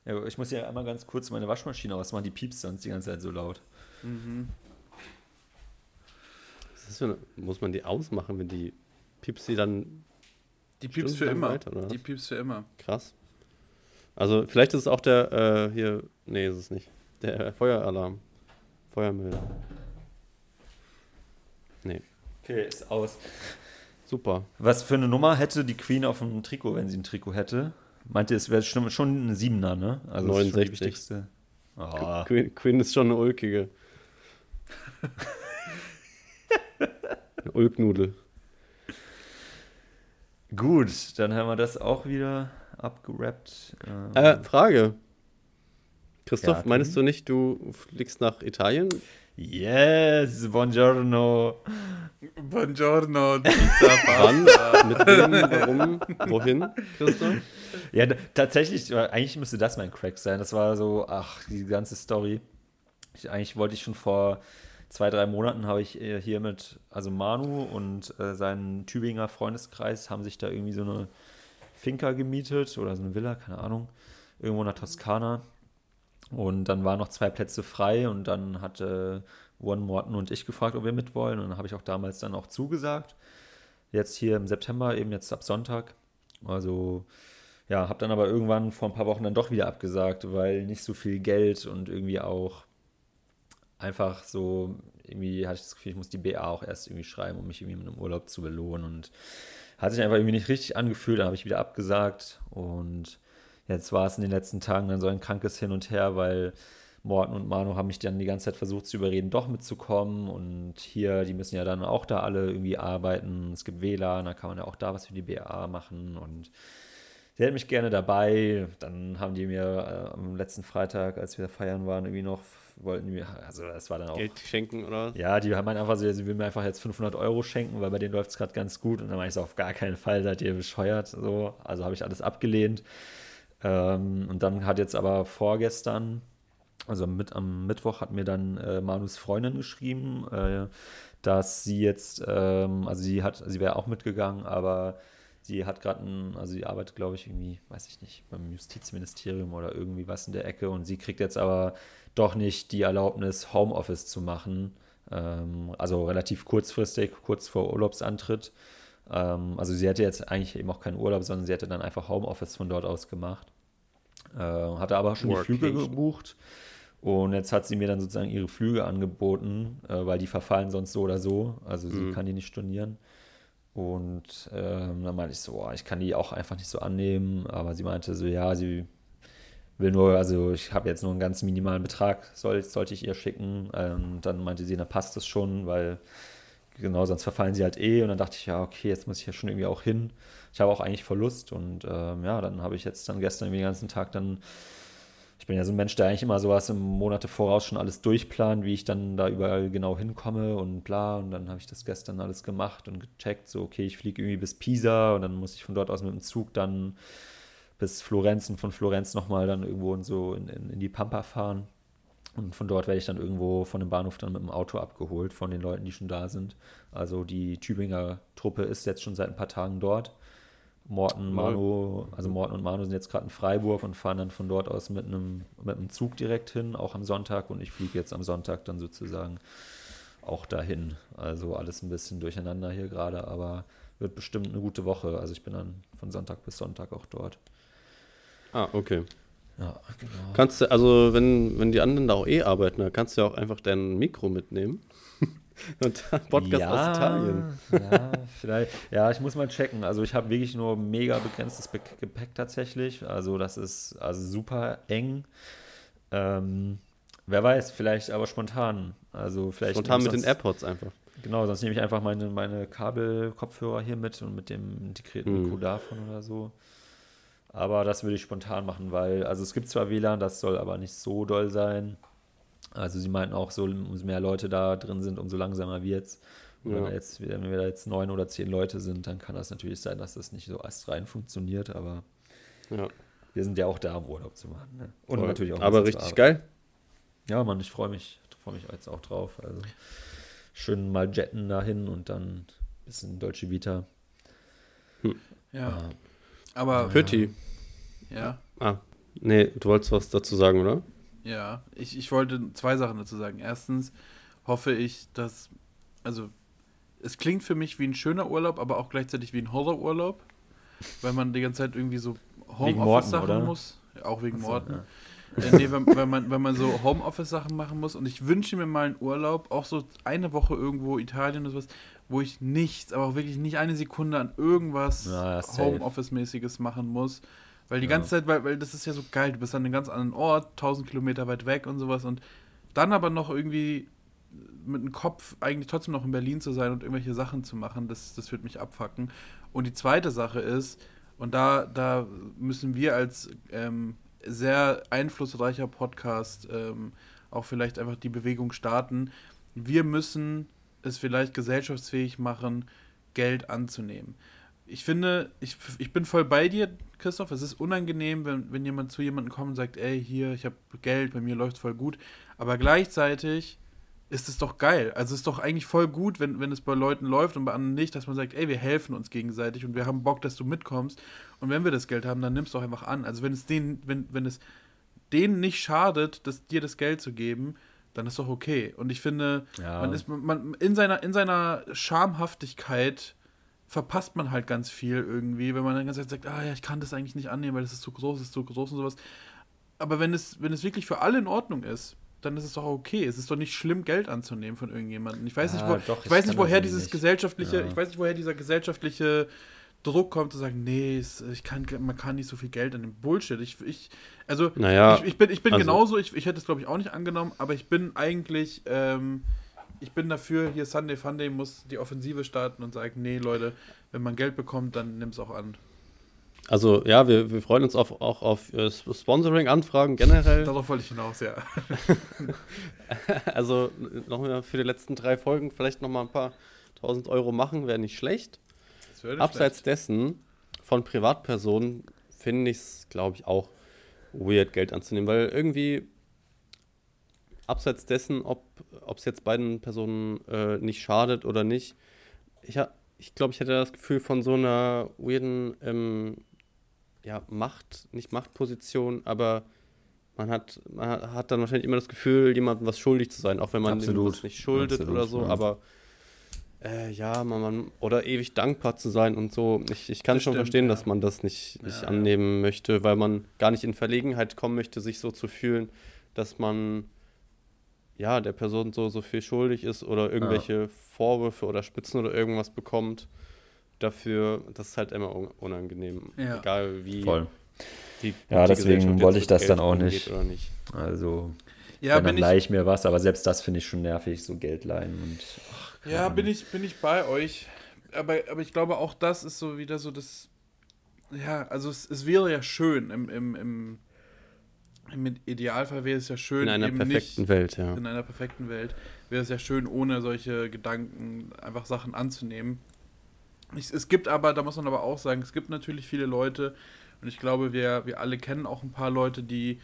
[SPEAKER 1] Ja, ich muss hier einmal ganz kurz meine Waschmaschine ausmachen, die piepst sonst die ganze Zeit so laut.
[SPEAKER 2] Was ist das für eine, muss man die ausmachen, wenn die Pipsi dann
[SPEAKER 3] Die piepst für immer.
[SPEAKER 2] weiter?
[SPEAKER 3] Die piepst für immer.
[SPEAKER 2] krass? Also vielleicht ist es auch der äh, hier, nee, ist es nicht. Der Feueralarm. Feuermelder. Nee,
[SPEAKER 1] Okay, ist aus.
[SPEAKER 2] super.
[SPEAKER 1] Was für eine Nummer hätte die Queen auf dem Trikot, wenn sie ein Trikot hätte? Meint ihr, es wäre schon, schon ein Siebener, ne? Also das ist schon die
[SPEAKER 2] 69.
[SPEAKER 1] wichtigste. Ah,
[SPEAKER 2] Queen, Queen ist schon eine ulkige. [LAUGHS] eine Ulknudel.
[SPEAKER 1] gut, dann haben wir das auch wieder abgerappt. Ähm,
[SPEAKER 2] Äh, Frage. Christoph,
[SPEAKER 1] Ja,
[SPEAKER 2] meinst du nicht, du fliegst nach Italien?
[SPEAKER 1] yes, buongiorno.
[SPEAKER 3] Buongiorno, Pizza, [LAUGHS]
[SPEAKER 2] Wann?
[SPEAKER 3] Pasta.
[SPEAKER 2] Mit wem? Warum? Wohin, Christoph?
[SPEAKER 1] Ja, tatsächlich, äh, eigentlich müsste das mein Crack sein. Das war so, ach, die ganze Story. Ich, eigentlich wollte ich schon vor zwei, drei Monaten habe ich äh, hier mit, also Manu und äh, seinen Tübinger Freundeskreis haben sich da irgendwie so eine Finca gemietet oder so eine Villa, keine Ahnung, irgendwo in der Toskana. Und dann waren noch zwei Plätze frei und dann hatte One Morton und ich gefragt, ob wir mitwollen. Und dann habe ich auch damals dann auch zugesagt. Jetzt hier im September, eben jetzt ab Sonntag. Also ja, habe dann aber irgendwann vor ein paar Wochen dann doch wieder abgesagt, weil nicht so viel Geld und irgendwie auch einfach so, irgendwie hatte ich das Gefühl, ich muss die BA auch erst irgendwie schreiben, um mich irgendwie mit einem Urlaub zu belohnen und hat sich einfach irgendwie nicht richtig angefühlt, dann habe ich wieder abgesagt und jetzt war es in den letzten Tagen dann so ein krankes Hin und Her, weil Morten und Manu haben mich dann die ganze Zeit versucht zu überreden, doch mitzukommen und hier, die müssen ja dann auch da alle irgendwie arbeiten, es gibt WLAN, da kann man ja auch da was für die BA machen und sie hätten mich gerne dabei. Dann haben die mir äh, am letzten Freitag, als wir feiern waren, irgendwie noch, wollten die mir, also das war dann auch,
[SPEAKER 2] Geld schenken oder?
[SPEAKER 1] ja, die haben einfach so, sie will mir einfach jetzt 500 Euro schenken, weil bei denen läuft es gerade ganz gut. Und dann meine ich so, auf gar keinen Fall seid ihr bescheuert. So, also habe ich alles abgelehnt. Ähm, und dann hat jetzt aber vorgestern, also mit, am Mittwoch hat mir dann äh, Manus Freundin geschrieben, äh, dass sie jetzt, ähm, also sie hat, sie wäre auch mitgegangen, aber die hat gerade ein, also die arbeitet, glaube ich, irgendwie, weiß ich nicht, beim Justizministerium oder irgendwie was in der Ecke und sie kriegt jetzt aber doch nicht die Erlaubnis, Homeoffice zu machen. Ähm, also relativ kurzfristig, kurz vor Urlaubsantritt. Ähm, also sie hätte jetzt eigentlich eben auch keinen Urlaub, sondern sie hätte dann einfach Homeoffice von dort aus gemacht. Äh, hatte aber schon die Flüge gebucht. Und jetzt hat sie mir dann sozusagen ihre Flüge angeboten, äh, weil die verfallen sonst so oder so. Also sie mhm. kann die nicht stornieren. Und ähm, dann meinte ich so, oh, ich kann die auch einfach nicht so annehmen. Aber sie meinte so, ja, sie will nur, also ich habe jetzt nur einen ganz minimalen Betrag, soll, sollte ich ihr schicken. Ähm, dann meinte sie, na passt das schon, weil genau, sonst verfallen sie halt eh. Und dann dachte ich, ja, okay, jetzt muss ich ja schon irgendwie auch hin. Ich habe auch eigentlich Verlust. Und ähm, ja, dann habe ich jetzt dann gestern den ganzen Tag dann ich bin ja so ein Mensch, der eigentlich immer sowas im Monate voraus schon alles durchplant, wie ich dann da überall genau hinkomme und bla. Und dann habe ich das gestern alles gemacht und gecheckt, so, okay, ich fliege irgendwie bis Pisa und dann muss ich von dort aus mit dem Zug dann bis Florenz und von Florenz nochmal dann irgendwo in so in, in, in die Pampa fahren. Und von dort werde ich dann irgendwo von dem Bahnhof dann mit dem Auto abgeholt von den Leuten, die schon da sind. Also die Tübinger Truppe ist jetzt schon seit ein paar Tagen dort. Morten, Manu, also Morten und Manu sind jetzt gerade in Freiburg und fahren dann von dort aus mit einem, mit einem Zug direkt hin, auch am Sonntag. Und ich fliege jetzt am Sonntag dann sozusagen auch dahin. Also alles ein bisschen durcheinander hier gerade, aber wird bestimmt eine gute Woche. Also ich bin dann von Sonntag bis Sonntag auch dort.
[SPEAKER 2] Ah, okay. Ja, genau. Kannst du, also wenn, wenn die anderen da auch eh arbeiten, dann kannst du ja auch einfach dein Mikro mitnehmen. [LAUGHS] Und Podcast ja, aus Italien.
[SPEAKER 1] Ja, vielleicht. Ja, ich muss mal checken. Also ich habe wirklich nur mega begrenztes Gepäck tatsächlich. Also das ist also super eng. Ähm, wer weiß, vielleicht aber spontan. Also vielleicht
[SPEAKER 2] spontan mit sonst, den AirPods einfach.
[SPEAKER 1] Genau, sonst nehme ich einfach meine, meine Kabelkopfhörer hier mit und mit dem integrierten Mikro mm. davon oder so. Aber das würde ich spontan machen, weil, also es gibt zwar WLAN, das soll aber nicht so doll sein. Also sie meinten auch, so umso mehr Leute da drin sind, umso langsamer wird es. Ja. Wenn, jetzt, wenn wir da jetzt neun oder zehn Leute sind, dann kann das natürlich sein, dass das nicht so astrein funktioniert, aber ja. wir sind ja auch da, um Urlaub zu machen. Ne?
[SPEAKER 2] Und Voll. natürlich auch. Aber richtig geil.
[SPEAKER 1] Ja, Mann, ich freue mich, freue mich jetzt auch drauf. Also schön mal jetten dahin und dann ein bisschen Deutsche Vita.
[SPEAKER 3] Hm. Ja. Ah. Aber.
[SPEAKER 2] Pötti.
[SPEAKER 3] Ja.
[SPEAKER 2] Ah, nee, du wolltest was dazu sagen, oder?
[SPEAKER 3] Ja, ich, ich wollte zwei Sachen dazu sagen. Erstens hoffe ich, dass, also es klingt für mich wie ein schöner Urlaub, aber auch gleichzeitig wie ein Horrorurlaub, weil man die ganze Zeit irgendwie so Homeoffice-Sachen muss. Auch wegen Morten. Ja. Äh, nee, wenn, wenn, man, wenn man so Homeoffice-Sachen machen muss und ich wünsche mir mal einen Urlaub, auch so eine Woche irgendwo Italien oder sowas, wo ich nichts, aber auch wirklich nicht eine Sekunde an irgendwas ja, Homeoffice-mäßiges machen muss weil die ja. ganze Zeit, weil, weil das ist ja so geil, du bist an einem ganz anderen Ort, 1000 Kilometer weit weg und sowas und dann aber noch irgendwie mit dem Kopf eigentlich trotzdem noch in Berlin zu sein und irgendwelche Sachen zu machen, das, das wird mich abfacken. Und die zweite Sache ist, und da, da müssen wir als ähm, sehr einflussreicher Podcast ähm, auch vielleicht einfach die Bewegung starten. Wir müssen es vielleicht gesellschaftsfähig machen, Geld anzunehmen ich finde, ich, ich bin voll bei dir, Christoph. Es ist unangenehm, wenn, wenn jemand zu jemandem kommt und sagt, ey, hier, ich habe Geld, bei mir läuft voll gut. Aber gleichzeitig ist es doch geil. Also es ist doch eigentlich voll gut, wenn, wenn es bei Leuten läuft und bei anderen nicht, dass man sagt, ey, wir helfen uns gegenseitig und wir haben Bock, dass du mitkommst. Und wenn wir das Geld haben, dann nimmst du auch einfach an. Also wenn es denen, wenn, wenn es denen nicht schadet, das, dir das Geld zu geben, dann ist doch okay. Und ich finde, ja. man ist man, in seiner, in seiner Schamhaftigkeit verpasst man halt ganz viel irgendwie, wenn man dann ganz sagt, ah ja, ich kann das eigentlich nicht annehmen, weil das ist zu groß, ist zu groß und sowas. Aber wenn es, wenn es wirklich für alle in Ordnung ist, dann ist es doch okay. Es ist doch nicht schlimm, Geld anzunehmen von irgendjemandem. Ich weiß ja, nicht, wo, doch, ich weiß nicht, woher dieses nicht. gesellschaftliche, ja. ich weiß nicht, woher dieser gesellschaftliche Druck kommt zu sagen, nee, ich kann, man kann nicht so viel Geld an dem Bullshit. Ich, ich also
[SPEAKER 2] naja,
[SPEAKER 3] ich, ich bin, ich bin also, genauso, ich, ich hätte es glaube ich auch nicht angenommen, aber ich bin eigentlich ähm, ich bin dafür, hier Sunday Funday muss die Offensive starten und sagen, nee, Leute, wenn man Geld bekommt, dann nimm es auch an.
[SPEAKER 2] Also ja, wir, wir freuen uns auf, auch auf äh, Sponsoring-Anfragen generell.
[SPEAKER 3] Darauf wollte ich hinaus, ja. [LAUGHS]
[SPEAKER 2] also nochmal für die letzten drei Folgen vielleicht nochmal ein paar tausend Euro machen, wäre nicht schlecht. Abseits schlecht. dessen, von Privatpersonen finde ich es, glaube ich, auch weird, Geld anzunehmen, weil irgendwie abseits dessen, ob es jetzt beiden Personen äh, nicht schadet oder nicht, ich, ich glaube, ich hätte das Gefühl von so einer weirden, ähm, ja, Macht, nicht Machtposition, aber man hat, man hat dann wahrscheinlich immer das Gefühl, jemandem was schuldig zu sein, auch wenn man dem
[SPEAKER 1] Absolut.
[SPEAKER 2] was nicht schuldet
[SPEAKER 1] Absolut,
[SPEAKER 2] oder so,
[SPEAKER 1] ja.
[SPEAKER 2] aber äh, ja, man, man, oder ewig dankbar zu sein und so. Ich, ich kann
[SPEAKER 3] Das
[SPEAKER 2] schon
[SPEAKER 3] stimmt,
[SPEAKER 2] verstehen,
[SPEAKER 3] ja.
[SPEAKER 2] dass man das nicht, nicht
[SPEAKER 3] Ja, ja.
[SPEAKER 2] annehmen möchte, weil man gar nicht in Verlegenheit kommen möchte, sich so zu fühlen, dass man ja der Person so, so viel schuldig ist oder irgendwelche Vorwürfe oder Spitzen oder irgendwas bekommt. Dafür, das ist halt immer un- unangenehm.
[SPEAKER 3] Ja.
[SPEAKER 2] Egal wie,
[SPEAKER 1] Voll.
[SPEAKER 2] wie
[SPEAKER 1] Ja,
[SPEAKER 2] die
[SPEAKER 1] deswegen wollte ich das dann
[SPEAKER 2] Geld
[SPEAKER 1] auch
[SPEAKER 2] umgeht
[SPEAKER 1] nicht.
[SPEAKER 2] Oder nicht.
[SPEAKER 1] Also,
[SPEAKER 3] Ja,
[SPEAKER 1] wenn dann leih ich mir was, aber selbst das finde ich schon nervig, so Geld leihen und. ach,
[SPEAKER 3] Ja, bin ich, bin ich bei euch. Aber, aber ich glaube, auch das ist so wieder so das. Ja, also es, es wäre ja schön, im, im, im, im Idealfall wäre es ja schön,
[SPEAKER 2] In einer perfekten
[SPEAKER 3] nicht,
[SPEAKER 2] Welt, ja.
[SPEAKER 3] in einer perfekten Welt, wäre es ja schön, ohne solche Gedanken einfach Sachen anzunehmen. Ich, es gibt aber, da muss man aber auch sagen, es gibt natürlich viele Leute, und ich glaube, wir, wir alle kennen auch ein paar Leute, die,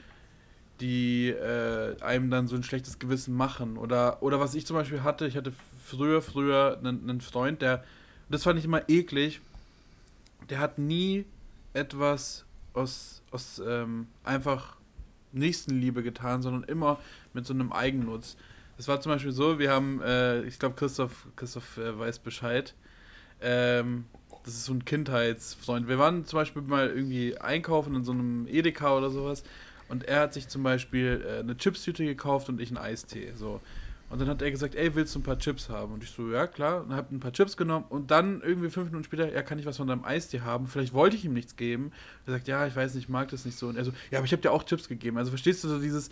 [SPEAKER 3] die äh, einem dann so ein schlechtes Gewissen machen. Oder, oder was ich zum Beispiel hatte, ich hatte früher, früher einen, einen Freund, der, das fand ich immer eklig, der hat nie etwas aus, aus ähm, einfach Nächstenliebe getan, sondern immer mit so einem Eigennutz. Das war zum Beispiel so, wir haben, äh, ich glaube, Christoph, Christoph äh, weiß Bescheid. Ähm, das ist so ein Kindheitsfreund. Wir waren zum Beispiel mal irgendwie einkaufen in so einem Edeka oder sowas und er hat sich zum Beispiel äh, eine Chipstüte gekauft und ich einen Eistee. So. Und dann hat er gesagt, ey, willst du ein paar Chips haben? Und ich so, ja, klar. Und hab ein paar Chips genommen und dann irgendwie fünf Minuten später, ja, kann ich was von deinem Eistee haben? Vielleicht wollte ich ihm nichts geben. Er sagt, ja, ich weiß nicht, ich mag das nicht so. Und er so, ja, aber ich habe dir auch Chips gegeben. Also verstehst du so dieses,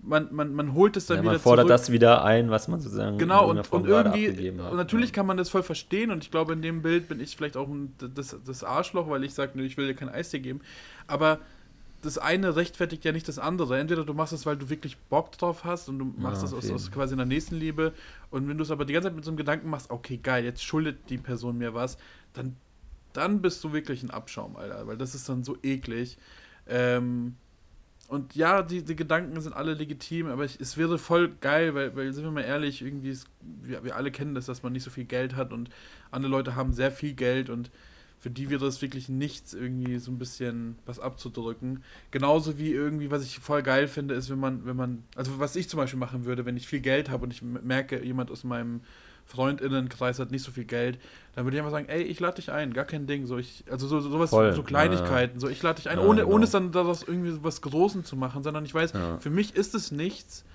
[SPEAKER 3] man, man, man holt es dann
[SPEAKER 1] Ja,
[SPEAKER 3] wieder
[SPEAKER 1] man fordert
[SPEAKER 3] zurück.
[SPEAKER 1] das wieder ein, was man sozusagen
[SPEAKER 3] Genau, und, und irgendwie, und natürlich kann man das voll verstehen und ich glaube, in dem Bild bin ich vielleicht auch ein, das, das Arschloch, weil ich sage, nee, ich will dir kein Eistee geben. Aber das eine rechtfertigt ja nicht das andere. Entweder du machst es, weil du wirklich Bock drauf hast und du machst
[SPEAKER 1] Ja,
[SPEAKER 3] das aus, aus quasi einer Nächstenliebe. Und wenn du es aber die ganze Zeit mit so einem Gedanken machst, okay, geil, jetzt schuldet die Person mir was, dann, dann bist du wirklich ein Abschaum, Alter. Weil das ist dann so eklig. Ähm, und ja, die, die Gedanken sind alle legitim, aber ich, es wäre voll geil, weil, weil, sind wir mal ehrlich, irgendwie, ist, wir, wir alle kennen das, dass man nicht so viel Geld hat und andere Leute haben sehr viel Geld und für die wäre es wirklich nichts, irgendwie so ein bisschen was abzudrücken. Genauso wie irgendwie, was ich voll geil finde, ist, wenn man, wenn man, also was ich zum Beispiel machen würde, wenn ich viel Geld habe und ich merke, jemand aus meinem Freundinnenkreis hat nicht so viel Geld, dann würde ich einfach sagen, ey, ich lade dich ein, gar kein Ding. So, ich, also so, sowas,
[SPEAKER 1] Voll,
[SPEAKER 3] so Kleinigkeiten. So, ich lade dich ein,
[SPEAKER 1] Ja,
[SPEAKER 3] ohne,
[SPEAKER 1] genau.
[SPEAKER 3] ohne es dann daraus irgendwie was Großen zu machen, sondern ich weiß,
[SPEAKER 1] Ja.
[SPEAKER 3] für mich ist es nichts,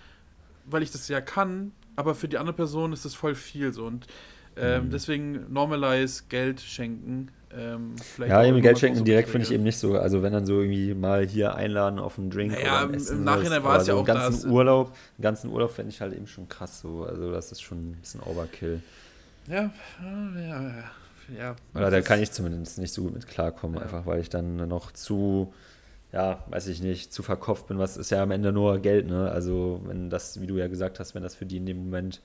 [SPEAKER 3] weil ich das ja kann, aber für die andere Person ist es voll viel so. Und ähm,
[SPEAKER 1] Mhm.
[SPEAKER 3] deswegen normalize Geld schenken. Ähm,
[SPEAKER 1] Ja, eben Geld schenken
[SPEAKER 3] große
[SPEAKER 1] direkt finde ich eben nicht so. Also wenn dann so irgendwie mal hier einladen auf einen Drink
[SPEAKER 3] Naja,
[SPEAKER 1] oder ein
[SPEAKER 3] im
[SPEAKER 1] Essen.
[SPEAKER 3] Nachhinein war es ja
[SPEAKER 1] so
[SPEAKER 3] auch
[SPEAKER 1] ganzen
[SPEAKER 3] das.
[SPEAKER 1] Urlaub, einen ganzen Urlaub fände ich halt eben schon krass so. Also das ist schon ein bisschen Overkill.
[SPEAKER 3] Ja, ja, ja. ja.
[SPEAKER 1] Oder da kann ich zumindest nicht so gut mit klarkommen,
[SPEAKER 3] Ja.
[SPEAKER 1] einfach weil ich dann noch zu, ja, weiß ich nicht, zu verkopft bin. Was ist ja am Ende nur Geld, ne? Also wenn das, wie du ja gesagt hast, wenn das für die in dem Moment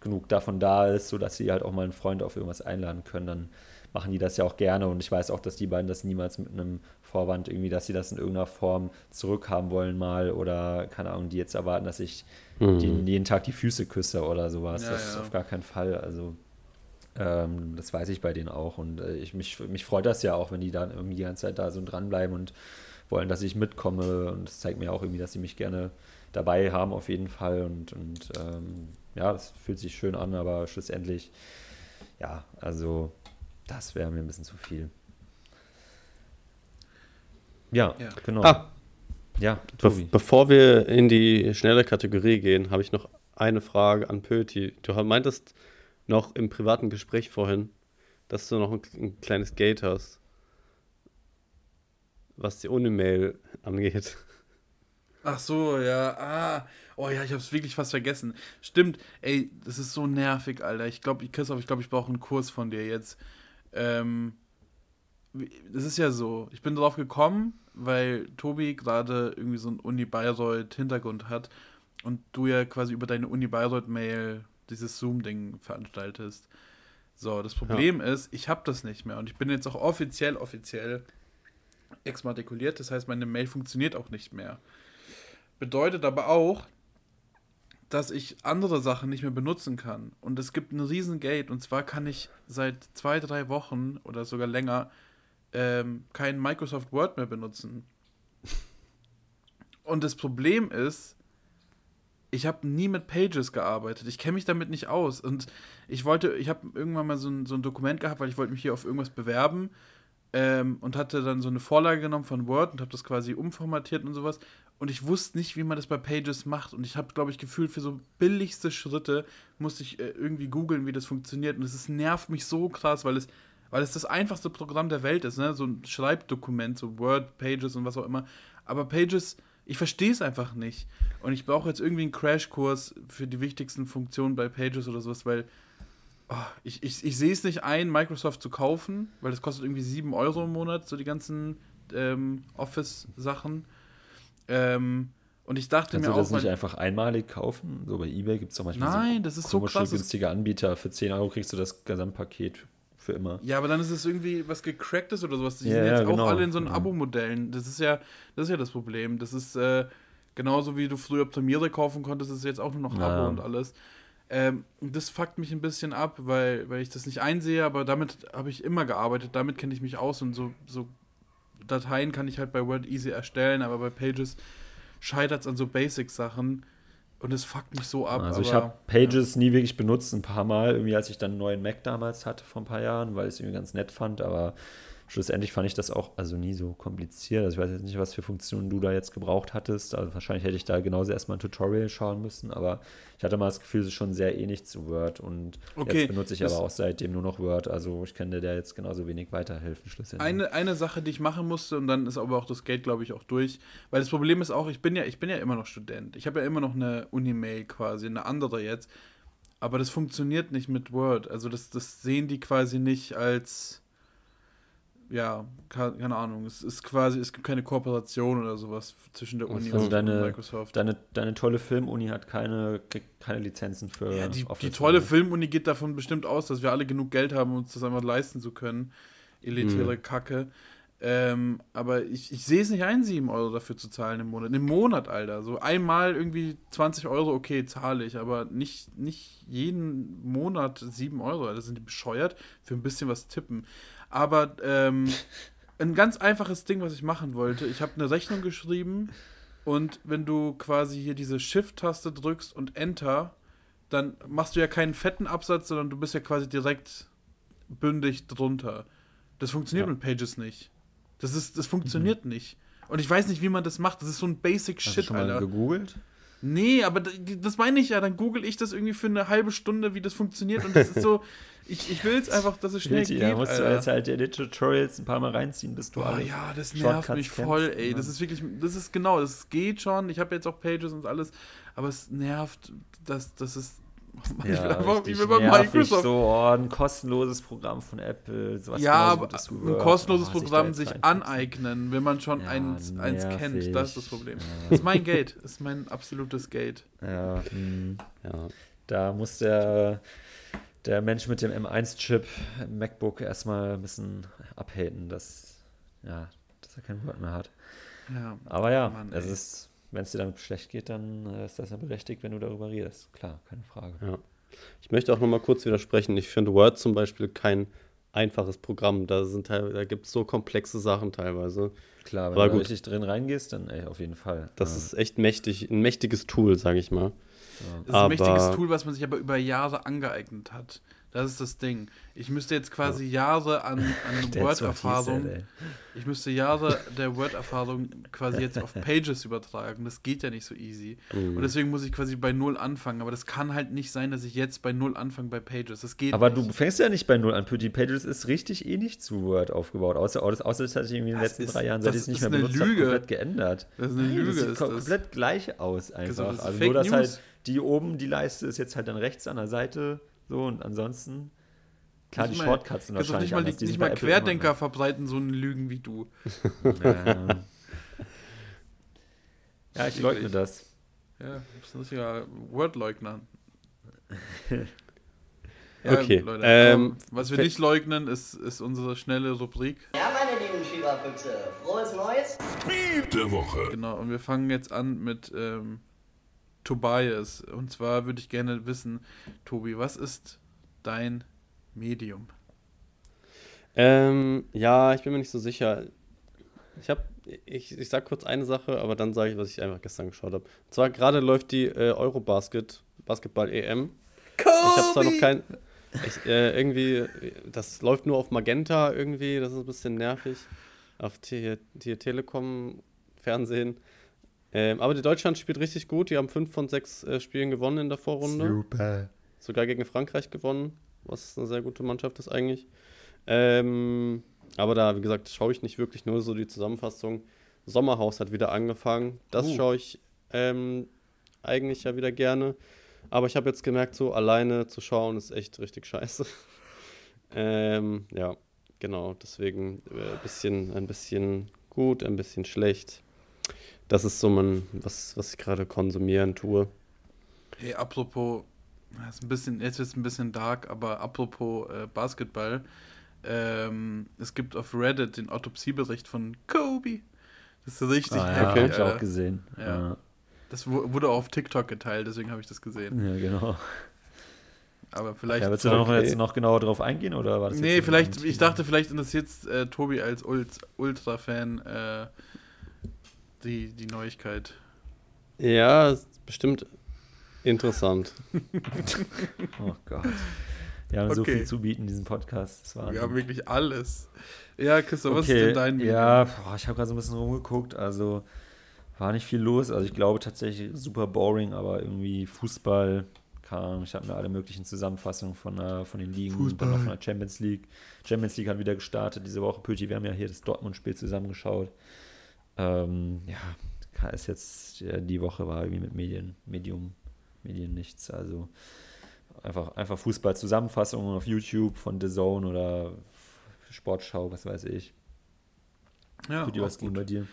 [SPEAKER 1] genug davon da ist, sodass sie halt auch mal einen Freund auf irgendwas einladen können, dann machen die das ja auch gerne und ich weiß auch, dass die beiden das niemals mit einem Vorwand irgendwie, dass sie das in irgendeiner Form zurückhaben wollen mal oder keine Ahnung, die jetzt erwarten, dass ich denen jeden Tag die Füße küsse oder sowas.
[SPEAKER 3] Ja,
[SPEAKER 1] das ist
[SPEAKER 3] ja.
[SPEAKER 1] auf gar keinen Fall. Also ähm, das weiß ich bei denen auch und äh, ich, mich, mich freut das ja auch, wenn die dann irgendwie die ganze Zeit da so dranbleiben und wollen, dass ich mitkomme und das zeigt mir auch irgendwie, dass sie mich gerne dabei haben auf jeden Fall und, und ähm, ja, das fühlt sich schön an, aber schlussendlich, ja, also das wäre mir ein bisschen zu viel. Ja,
[SPEAKER 3] Ja.
[SPEAKER 1] genau.
[SPEAKER 2] Ah,
[SPEAKER 1] Ja,
[SPEAKER 2] be
[SPEAKER 1] Tobi.
[SPEAKER 2] bevor wir in die schnelle Kategorie gehen, habe ich noch eine Frage an Pöti. Du meintest noch im privaten Gespräch vorhin, dass du noch ein, ein kleines Gate hast, was die Unimail angeht.
[SPEAKER 3] Ach so, ja. Ah. Oh ja, ich hab's wirklich fast vergessen. Stimmt. Ey, das ist so nervig, Alter. Ich glaube, Christoph, ich glaube, ich brauche einen Kurs von dir jetzt. Ähm, das ist ja so. Ich bin drauf gekommen, weil Tobi gerade irgendwie so einen Uni Bayreuth Hintergrund hat und du ja quasi über deine Uni Bayreuth Mail dieses Zoom-Ding veranstaltest. So, das Problem ist, ich habe das nicht mehr und ich bin jetzt auch offiziell, offiziell exmatrikuliert. Das heißt, meine Mail funktioniert auch nicht mehr. Bedeutet aber auch, dass ich andere Sachen nicht mehr benutzen kann. Und es gibt einen riesen Gate. Und zwar kann ich seit zwei, drei Wochen oder sogar länger ähm, kein Microsoft Word mehr benutzen. Und das Problem ist, ich habe nie mit Pages gearbeitet. Ich kenne mich damit nicht aus. Und ich wollte, ich habe irgendwann mal so ein, so ein Dokument gehabt, weil ich wollte mich hier auf irgendwas bewerben ähm, und hatte dann so eine Vorlage genommen von Word und habe das quasi umformatiert und sowas. Und ich wusste nicht, wie man das bei Pages macht. Und ich habe, glaube ich, gefühlt, für so billigste Schritte musste ich äh, irgendwie googeln, wie das funktioniert. Und es nervt mich so krass, weil es, weil es das einfachste Programm der Welt ist. Ne? So ein Schreibdokument, so Word, Pages und was auch immer. Aber Pages, ich verstehe es einfach nicht. Und ich brauche jetzt irgendwie einen Crashkurs für die wichtigsten Funktionen bei Pages oder sowas, weil ich, ich, ich sehe es nicht ein, Microsoft zu kaufen, weil das kostet irgendwie 7 Euro im Monat, so die ganzen ähm, Office-Sachen. Ähm, und ich dachte
[SPEAKER 1] Kannst
[SPEAKER 3] mir
[SPEAKER 1] du
[SPEAKER 3] auch,
[SPEAKER 1] das nicht einfach einmalig kaufen? So bei Ebay gibt es doch manchmal
[SPEAKER 3] Nein,
[SPEAKER 1] so
[SPEAKER 3] das ist so krass.
[SPEAKER 1] günstige Anbieter. Für 10 Euro kriegst du das Gesamtpaket für immer.
[SPEAKER 3] Ja, aber dann ist es irgendwie was gecracktes oder sowas. Die
[SPEAKER 1] Ja,
[SPEAKER 3] sind jetzt
[SPEAKER 1] ja, genau.
[SPEAKER 3] auch alle in so einen
[SPEAKER 1] Ja.
[SPEAKER 3] Abo-Modellen. Das ist ja, das ist ja das Problem. Das ist äh, genauso wie du früher Premiere kaufen konntest, ist es jetzt auch nur noch Abo und alles. Ähm, das fuckt mich ein bisschen ab, weil, weil ich das nicht einsehe, aber damit habe ich immer gearbeitet, damit kenne ich mich aus und so, so Dateien kann ich halt bei Word easy erstellen, aber bei Pages scheitert es an so Basic-Sachen und es fuckt mich so ab.
[SPEAKER 1] Also ich habe Pages nie wirklich benutzt, ein paar Mal, irgendwie als ich dann einen neuen Mac damals hatte vor ein paar Jahren, weil ich es irgendwie ganz nett fand, aber schlussendlich fand ich das auch also nie so kompliziert. Also ich weiß jetzt nicht, was für Funktionen du da jetzt gebraucht hattest. Also wahrscheinlich hätte ich da genauso erstmal ein Tutorial schauen müssen, aber ich hatte mal das Gefühl, es ist schon sehr ähnlich zu Word und
[SPEAKER 3] Okay,
[SPEAKER 1] jetzt benutze ich
[SPEAKER 3] das-
[SPEAKER 1] aber auch seitdem nur noch Word. Also ich kann dir da jetzt genauso wenig weiterhelfen schlussendlich.
[SPEAKER 3] Eine, eine Sache, die ich machen musste, und dann ist aber auch das Geld, glaube ich, auch durch. Weil das Problem ist auch, ich bin ja, ich bin ja immer noch Student. Ich habe ja immer noch eine Unimail quasi, eine andere jetzt. Aber das funktioniert nicht mit Word. Also das, das sehen die quasi nicht als, ja, ke- keine Ahnung. Es ist quasi, es gibt keine Kooperation oder sowas zwischen der Uni
[SPEAKER 1] also
[SPEAKER 3] und
[SPEAKER 1] deine,
[SPEAKER 3] Microsoft.
[SPEAKER 1] deine, deine tolle Filmuni hat keine, keine Lizenzen für
[SPEAKER 3] Ja, die, die tolle? Filmuni geht davon bestimmt aus, dass wir alle genug Geld haben, um uns das einfach leisten zu können. Elitäre Kacke. Ähm, aber ich, ich sehe es nicht ein, 7 Euro dafür zu zahlen im Monat. Im Monat, Alter. So einmal irgendwie 20 Euro, okay, zahle ich, aber nicht, nicht jeden Monat 7 Euro. Alter, sind die bescheuert für ein bisschen was tippen. Aber ähm, ein ganz einfaches Ding, was ich machen wollte. Ich habe eine Rechnung geschrieben und wenn du quasi hier diese Shift-Taste drückst und Enter, dann machst du ja keinen fetten Absatz, sondern du bist ja quasi direkt bündig drunter. Das funktioniert
[SPEAKER 1] Ja.
[SPEAKER 3] mit Pages nicht. Das ist, das funktioniert nicht. Und ich weiß nicht, wie man das macht. Das ist so ein Basic
[SPEAKER 1] Hast du
[SPEAKER 3] Shit,
[SPEAKER 1] schon mal
[SPEAKER 3] Alter.
[SPEAKER 1] gegoogelt?
[SPEAKER 3] Nee, aber das meine ich ja. Dann google ich das irgendwie für eine halbe Stunde, wie das funktioniert. Und das ist so, [LAUGHS] ich, ich will es einfach, dass es schnell
[SPEAKER 1] Schnell
[SPEAKER 3] geht.
[SPEAKER 1] da musst du
[SPEAKER 3] Alter.
[SPEAKER 1] jetzt halt dir die Tutorials ein paar Mal reinziehen, bis du alle
[SPEAKER 3] ja, das nervt
[SPEAKER 1] Shortcuts
[SPEAKER 3] mich
[SPEAKER 1] kennst,
[SPEAKER 3] voll, ey.
[SPEAKER 1] ne?
[SPEAKER 3] Das ist wirklich, das ist genau, das geht schon. Ich habe jetzt auch Pages und alles, aber es nervt, dass das ist. ich will
[SPEAKER 1] Ja,
[SPEAKER 3] einfach, ich will bei Microsoft.
[SPEAKER 1] so oh, ein kostenloses Programm von Apple. Sowas
[SPEAKER 3] ja,
[SPEAKER 1] genauso wie
[SPEAKER 3] ein kostenloses
[SPEAKER 1] Oh, sich
[SPEAKER 3] Programm sich
[SPEAKER 1] reinfuchsen.
[SPEAKER 3] aneignen, wenn man schon
[SPEAKER 1] Ja,
[SPEAKER 3] eins, eins kennt. Das ist das Problem.
[SPEAKER 1] Ja.
[SPEAKER 3] Das ist mein Gate. Das ist mein absolutes Gate.
[SPEAKER 1] Ja, hm.
[SPEAKER 2] Ja.
[SPEAKER 1] da muss der, der Mensch mit dem M1-Chip im MacBook erstmal ein bisschen abhaten, dass, ja, dass er kein Word mehr hat.
[SPEAKER 3] Ja.
[SPEAKER 1] Aber ja,
[SPEAKER 3] Mann,
[SPEAKER 1] es ist, wenn es dir damit schlecht geht, dann äh, ist das ja berechtigt, wenn du darüber redest. Klar, keine Frage.
[SPEAKER 2] Ja. Ich möchte auch noch mal kurz widersprechen. Ich finde Word zum Beispiel kein einfaches Programm. Da, sind da gibt es so komplexe Sachen teilweise.
[SPEAKER 1] Klar, wenn
[SPEAKER 2] Aber
[SPEAKER 1] du
[SPEAKER 2] gut.
[SPEAKER 1] richtig drin reingehst, dann ey, auf jeden Fall.
[SPEAKER 2] Das
[SPEAKER 1] Ja,
[SPEAKER 2] ist echt mächtig, ein mächtiges Tool, sage ich mal.
[SPEAKER 3] Das ist ein mächtiges Tool, was man sich aber über Jahre angeeignet hat. Das ist das Ding. Ich müsste jetzt quasi Jahre an, an [LAUGHS]
[SPEAKER 1] der
[SPEAKER 3] Word-Erfahrung, ich müsste Jahre der Word-Erfahrung quasi jetzt auf Pages übertragen. Das geht ja nicht so easy.
[SPEAKER 1] Mhm.
[SPEAKER 3] Und deswegen muss ich quasi bei Null anfangen. Aber das kann halt nicht sein, dass ich jetzt bei Null anfange bei Pages. Das geht
[SPEAKER 1] Aber
[SPEAKER 3] nicht.
[SPEAKER 1] du fängst ja nicht bei Null an. Die Pages ist richtig ähnlich zu Word aufgebaut. Außer, außer das hat sich irgendwie in den
[SPEAKER 3] Das
[SPEAKER 1] letzten
[SPEAKER 3] ist-
[SPEAKER 1] drei Jahren, seit ich es nicht mehr benutzt habe, komplett geändert.
[SPEAKER 3] Das ist eine
[SPEAKER 1] Nein,
[SPEAKER 3] Lüge,
[SPEAKER 1] Das sieht
[SPEAKER 3] ist
[SPEAKER 1] ko-
[SPEAKER 3] das.
[SPEAKER 1] komplett gleich aus
[SPEAKER 3] das
[SPEAKER 1] einfach. Also
[SPEAKER 3] Fake
[SPEAKER 1] nur, dass
[SPEAKER 3] News.
[SPEAKER 1] halt die oben, die Leiste ist jetzt halt dann rechts an der Seite. So und ansonsten. Klar, die
[SPEAKER 3] mal-
[SPEAKER 1] Shortcuts sind wahrscheinlich
[SPEAKER 3] nicht mal,
[SPEAKER 1] anders.
[SPEAKER 3] die,
[SPEAKER 1] Die
[SPEAKER 3] nicht mal
[SPEAKER 1] immer
[SPEAKER 3] Querdenker verbreiten so eine Lügen wie du.
[SPEAKER 1] Ja, [LAUGHS] ja, ich leugne das.
[SPEAKER 3] Ja, du bist ein richtiger Word-Leugner. [LAUGHS]
[SPEAKER 2] Okay,
[SPEAKER 3] Leute,
[SPEAKER 2] ähm,
[SPEAKER 3] komm, was wir nicht leugnen, ist, ist unsere schnelle Rubrik.
[SPEAKER 7] Ja, meine lieben Schieberfüchse, frohes Neues.
[SPEAKER 5] Speed der Woche.
[SPEAKER 3] Genau, und wir fangen jetzt an mit ähm, Tobias. Und zwar würde ich gerne wissen, Tobi, was ist dein Medium?
[SPEAKER 2] Ähm, ja, ich bin mir nicht so sicher. Ich habe, ich, ich sag kurz eine Sache, aber dann sage ich, was ich einfach gestern geschaut habe. Und zwar gerade läuft die äh, Eurobasket, Basketball EM. Ich habe zwar noch kein, ich, äh, irgendwie, das läuft nur auf Magenta irgendwie, das ist ein bisschen nervig. Auf T hier Telekom, Fernsehen. Ähm, aber die Deutschland spielt richtig gut. Die haben fünf von sechs äh, Spielen gewonnen in der Vorrunde.
[SPEAKER 1] Super.
[SPEAKER 2] Sogar gegen Frankreich gewonnen, was eine sehr gute Mannschaft ist eigentlich. Ähm, aber da, wie gesagt, schaue ich nicht wirklich nur so die Zusammenfassung. Sommerhaus hat wieder angefangen. Das
[SPEAKER 3] Uh.
[SPEAKER 2] schaue ich ähm, eigentlich ja wieder gerne. Aber ich habe jetzt gemerkt, so alleine zu schauen ist echt richtig scheiße. [LAUGHS] ähm, ja, genau. Deswegen äh, bisschen, ein bisschen gut, ein bisschen schlecht. Das ist so mein, was, was ich gerade konsumieren tue.
[SPEAKER 3] Ey, apropos, das ist ein bisschen, jetzt wird es ein bisschen dark, aber apropos äh, Basketball, ähm, es gibt auf Reddit den Autopsiebericht von Kobe. Das ist richtig
[SPEAKER 1] Ah, ja,
[SPEAKER 3] heftig,
[SPEAKER 1] hab ich auch gesehen.
[SPEAKER 3] Ja. Das wu- wurde auch auf TikTok geteilt, deswegen habe ich das
[SPEAKER 1] Ja,
[SPEAKER 3] gesehen.
[SPEAKER 1] ja genau.
[SPEAKER 3] Aber vielleicht.
[SPEAKER 1] Ja, willst du da noch,
[SPEAKER 2] okay.
[SPEAKER 1] jetzt noch genauer drauf eingehen oder war das
[SPEAKER 3] nee,
[SPEAKER 1] jetzt
[SPEAKER 3] vielleicht, ich dachte, vielleicht interessiert äh, Tobi als Ult Ultra-Fan äh, die, die Neuigkeit.
[SPEAKER 2] Ja, ist bestimmt interessant. [LAUGHS]
[SPEAKER 1] Oh Gott. Wir haben so
[SPEAKER 3] Okay.
[SPEAKER 1] viel zu bieten in diesem Podcast. Das war
[SPEAKER 3] Wir haben wirklich alles. Ja, Christoph, was ist denn dein Medium?
[SPEAKER 1] Ja, boah, ich habe gerade so ein bisschen rumgeguckt. Also war nicht viel los. Also ich glaube tatsächlich super boring, aber irgendwie Fußball kam. Ich habe mir alle möglichen Zusammenfassungen von, äh, von den Ligen und dann noch von der Champions League. Champions League hat wieder gestartet diese Woche. Pöti, wir haben ja hier das Dortmund-Spiel zusammengeschaut. Ähm, ja, ist jetzt die Woche war irgendwie mit Medien, Medium, Medien nichts. Also einfach, einfach Fußball-Zusammenfassungen auf YouTube von The Zone oder Sportschau, was weiß ich.
[SPEAKER 3] Ja, auch
[SPEAKER 1] was ging
[SPEAKER 3] gut.
[SPEAKER 1] bei dir?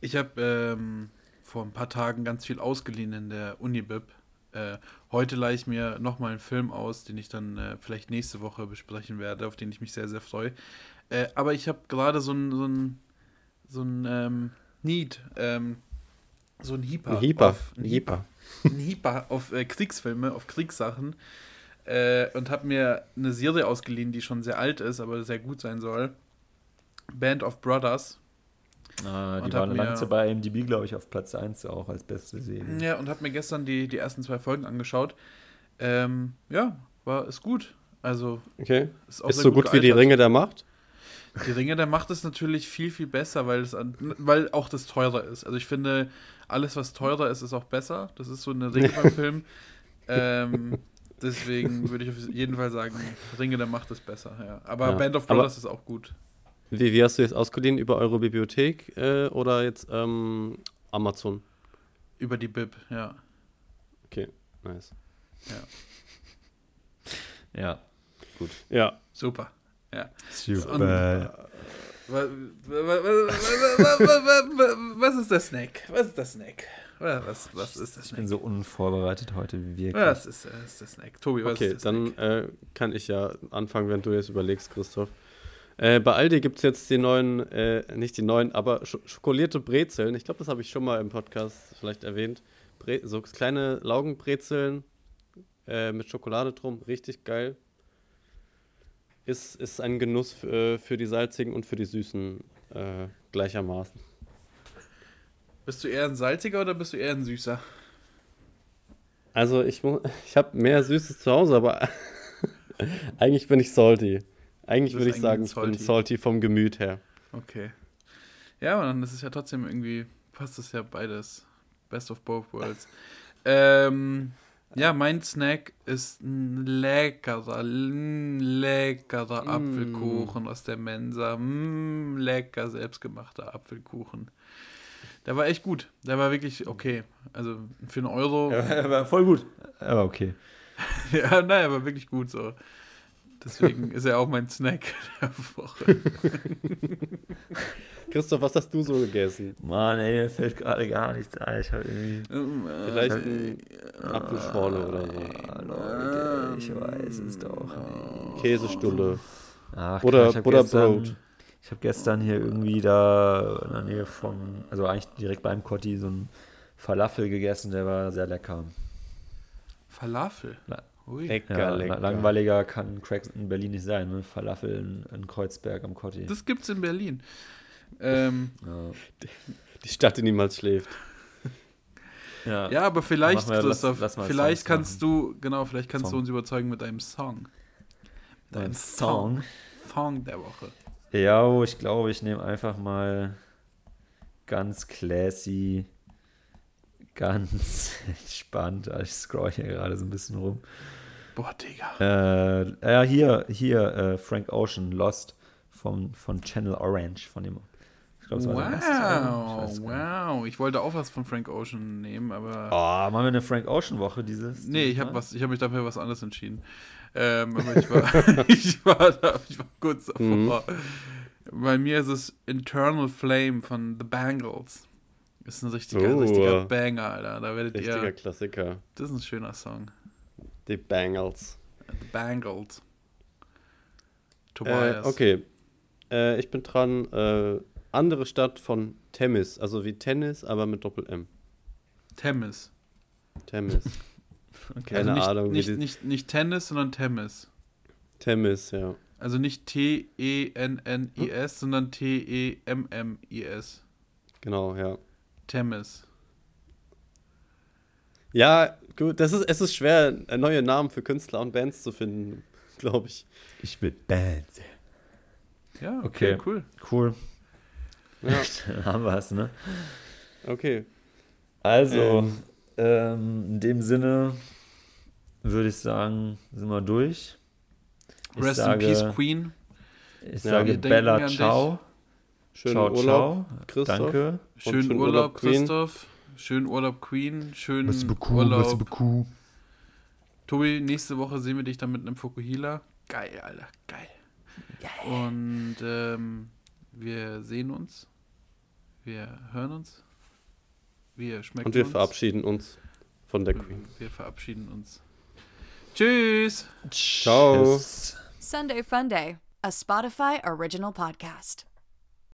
[SPEAKER 3] Ich habe ähm, vor ein paar Tagen ganz viel ausgeliehen in der Unibib. Äh, heute leihe ich mir nochmal einen Film aus, den ich dann äh, vielleicht nächste Woche besprechen werde, auf den ich mich sehr, sehr freue. Äh, aber ich habe gerade so ein, so ein, so ein ähm, Need, ähm, so ein Hieper.
[SPEAKER 2] Ein Hieper.
[SPEAKER 3] Auf,
[SPEAKER 2] Ein Hieper.
[SPEAKER 3] ein Hieper auf äh, Kriegsfilme, auf Kriegssachen. Äh, und habe mir eine Serie ausgeliehen, die schon sehr alt ist, aber sehr gut sein soll. Band of Brothers.
[SPEAKER 1] Ah, die
[SPEAKER 3] Und
[SPEAKER 1] war
[SPEAKER 3] hab
[SPEAKER 1] eine
[SPEAKER 3] mir-
[SPEAKER 1] lange Zeit bei MDB, glaube ich, auf Platz 1 auch als beste Serie.
[SPEAKER 3] Ja, und habe mir gestern die, die ersten zwei Folgen angeschaut. Ähm, ja, war ist gut. Also
[SPEAKER 2] Okay.
[SPEAKER 3] ist auch
[SPEAKER 2] Ist so gut wie die. Ringe der Macht?
[SPEAKER 3] Die Ringe, der macht es natürlich viel, viel besser, weil, es an, weil auch das teurer ist. Also ich finde, alles, was teurer ist, ist auch besser. Das ist so eine Regel beim [LAUGHS] Film. Ähm, deswegen würde ich auf jeden Fall sagen, Ringe der Macht ist besser. Ja. Aber
[SPEAKER 2] Ja,
[SPEAKER 3] Band of
[SPEAKER 2] aber-
[SPEAKER 3] Brothers ist auch gut.
[SPEAKER 2] Wie, wie hast du jetzt ausgeliehen? Über eure Bibliothek äh, oder jetzt ähm, Amazon?
[SPEAKER 3] Über die Bib, ja.
[SPEAKER 2] Okay, nice.
[SPEAKER 1] Ja.
[SPEAKER 2] Ja,
[SPEAKER 3] Super. Ja.
[SPEAKER 1] Super.
[SPEAKER 3] Was, was ist der Snack? Was ist der Snack? Was, was ist der
[SPEAKER 1] Ich bin
[SPEAKER 3] Snack?
[SPEAKER 1] so unvorbereitet heute wie wir.
[SPEAKER 3] Was ist, äh, ist der Snack? Tobi, was
[SPEAKER 2] okay,
[SPEAKER 3] ist der
[SPEAKER 2] dann
[SPEAKER 3] Snack?
[SPEAKER 2] äh, kann ich ja anfangen, wenn du jetzt überlegst, Christoph. Äh, bei Aldi gibt es jetzt die neuen, äh, nicht die neuen, aber sch schokolierte Brezeln. Ich glaube, das habe ich schon mal im Podcast vielleicht erwähnt. Bre so kleine Laugenbrezeln äh, mit Schokolade drum, richtig geil. Ist, ist ein Genuss f- äh, für die salzigen und für die süßen äh, gleichermaßen.
[SPEAKER 3] Bist du eher ein salziger oder bist du eher ein süßer?
[SPEAKER 2] Also ich, [LAUGHS] ich habe mehr Süßes zu Hause, aber [LAUGHS] eigentlich bin ich salty. Eigentlich würde ich sagen, ich bin
[SPEAKER 3] salty.
[SPEAKER 2] salty vom Gemüt her.
[SPEAKER 3] Okay. Ja, aber dann ist es ja trotzdem irgendwie, passt es ja beides. Best of both worlds. [LAUGHS] ähm, ja, mein Snack ist ein leckerer, leckerer
[SPEAKER 2] Mm.
[SPEAKER 3] Apfelkuchen aus der Mensa. Mm, lecker selbstgemachter Apfelkuchen. Der war echt gut. Der war wirklich okay. Also für einen Euro. Ja,
[SPEAKER 1] Er war voll gut. Aber okay. [LAUGHS]
[SPEAKER 3] nein, er war wirklich gut so. Deswegen ist er auch mein Snack [LAUGHS] der Woche. [LAUGHS]
[SPEAKER 2] Christoph, was hast du so gegessen?
[SPEAKER 1] Mann, ey, mir fällt gerade gar nichts ein. Ich habe irgendwie.
[SPEAKER 2] Vielleicht ein Apfelschorle oder so.
[SPEAKER 1] Ah, Leute, ich weiß es doch. nicht.
[SPEAKER 2] Käsestulle.
[SPEAKER 1] Ach,
[SPEAKER 2] Oder
[SPEAKER 1] ich hab
[SPEAKER 2] Butterbrot.
[SPEAKER 1] gestern- Ich habe gestern hier irgendwie da in der Nähe von, also eigentlich direkt beim Kotti, so ein Falafel gegessen, der war sehr lecker.
[SPEAKER 3] Falafel. Ui.
[SPEAKER 2] Lecker,
[SPEAKER 1] Ja,
[SPEAKER 2] lecker.
[SPEAKER 1] langweiliger kann Cracks in Berlin nicht sein, ne? Falafel in, in Kreuzberg am Kotti.
[SPEAKER 3] Das gibt's in Berlin. Ähm,
[SPEAKER 1] ja.
[SPEAKER 2] Die Stadt, die niemals schläft.
[SPEAKER 1] Ja.
[SPEAKER 3] ja, aber vielleicht,
[SPEAKER 1] Machen wir- lass-
[SPEAKER 3] Christoph,
[SPEAKER 1] lass mal
[SPEAKER 3] vielleicht kannst du, genau, vielleicht kannst du
[SPEAKER 1] Song.
[SPEAKER 3] uns überzeugen mit einem Song. Mit
[SPEAKER 1] Ein
[SPEAKER 3] einem
[SPEAKER 1] Song.
[SPEAKER 3] Song der Woche.
[SPEAKER 1] Ja, ich glaube, ich nehme einfach mal ganz classy, ganz [LAUGHS] entspannt. Also Ich scroll hier gerade so ein bisschen rum.
[SPEAKER 3] Boah, Digga.
[SPEAKER 1] Äh, ja, hier, hier, äh, Frank Ocean, Lost vom, von Channel Orange, von dem. Sein erstes Album. Ich
[SPEAKER 3] Wow, wow. Ich wollte auch was von Frank Ocean nehmen, aber.
[SPEAKER 1] Oh, machen wir eine Frank Ocean Woche dieses?
[SPEAKER 3] Nee, ich
[SPEAKER 1] dieses
[SPEAKER 3] habe
[SPEAKER 1] Mal?
[SPEAKER 3] was, ich habe mich dafür was anderes entschieden. Ähm, aber ich war, [LAUGHS] ich war da, ich war kurz davor.
[SPEAKER 2] Mhm.
[SPEAKER 3] Bei mir ist es Internal Flame von The Bangles. Ist ein richtiger,
[SPEAKER 2] Oh.
[SPEAKER 3] richtiger Banger, Alter. Da werdet
[SPEAKER 2] Richtiger
[SPEAKER 3] ihr.
[SPEAKER 2] Klassiker.
[SPEAKER 3] Das ist ein schöner Song.
[SPEAKER 2] Die Bangles.
[SPEAKER 3] The Bangles.
[SPEAKER 2] Äh,
[SPEAKER 3] Tobias.
[SPEAKER 2] okay. Äh, ich bin dran. Äh, andere Stadt von Temis. Also wie Tennis, aber mit Doppel-M.
[SPEAKER 3] Temis.
[SPEAKER 2] Temis. [LAUGHS] Keine
[SPEAKER 3] also nicht,
[SPEAKER 2] Ahnung, wie
[SPEAKER 3] Nicht, nicht, nicht Tennis, sondern Temis.
[SPEAKER 2] Temis, ja.
[SPEAKER 3] Also nicht T-E-N-N-I-S, sondern T-E-M-M-I-S.
[SPEAKER 2] Genau, ja.
[SPEAKER 3] Temis.
[SPEAKER 2] Ja, gut, das ist, es ist schwer, neue Namen für Künstler und Bands zu finden, glaube ich.
[SPEAKER 1] Ich will Bands.
[SPEAKER 3] Ja, okay,
[SPEAKER 1] Okay.
[SPEAKER 3] cool.
[SPEAKER 1] Cool.
[SPEAKER 2] Ja, [LAUGHS]
[SPEAKER 1] Dann haben wir es, ne?
[SPEAKER 2] okay.
[SPEAKER 1] Also,
[SPEAKER 2] Ähm.
[SPEAKER 1] ähm, in dem Sinne würde ich sagen, sind wir durch. Ich
[SPEAKER 3] Rest
[SPEAKER 1] sage,
[SPEAKER 3] in Peace, Queen.
[SPEAKER 1] Ich
[SPEAKER 2] Ja,
[SPEAKER 1] sage Bella ciao.
[SPEAKER 2] Schönen
[SPEAKER 1] ciao,
[SPEAKER 2] Urlaub.
[SPEAKER 1] ciao.
[SPEAKER 2] Christoph.
[SPEAKER 1] Danke.
[SPEAKER 3] Schönen
[SPEAKER 2] schönen
[SPEAKER 3] Urlaub,
[SPEAKER 2] Urlaub, Queen.
[SPEAKER 3] Christoph. Schönen Urlaub, Queen. Schönen Urlaub. Tobi, nächste Woche sehen wir dich dann mit einem Fukuhila. Geil, Alter. Geil. Und ähm, wir sehen uns. Wir hören uns. Wir schmecken
[SPEAKER 2] Und wir
[SPEAKER 3] uns.
[SPEAKER 2] verabschieden uns von der Queen.
[SPEAKER 3] Wir verabschieden uns. Tschüss.
[SPEAKER 2] Ciao.
[SPEAKER 1] Tschüss.
[SPEAKER 7] Sunday Fun Day, a Spotify original podcast.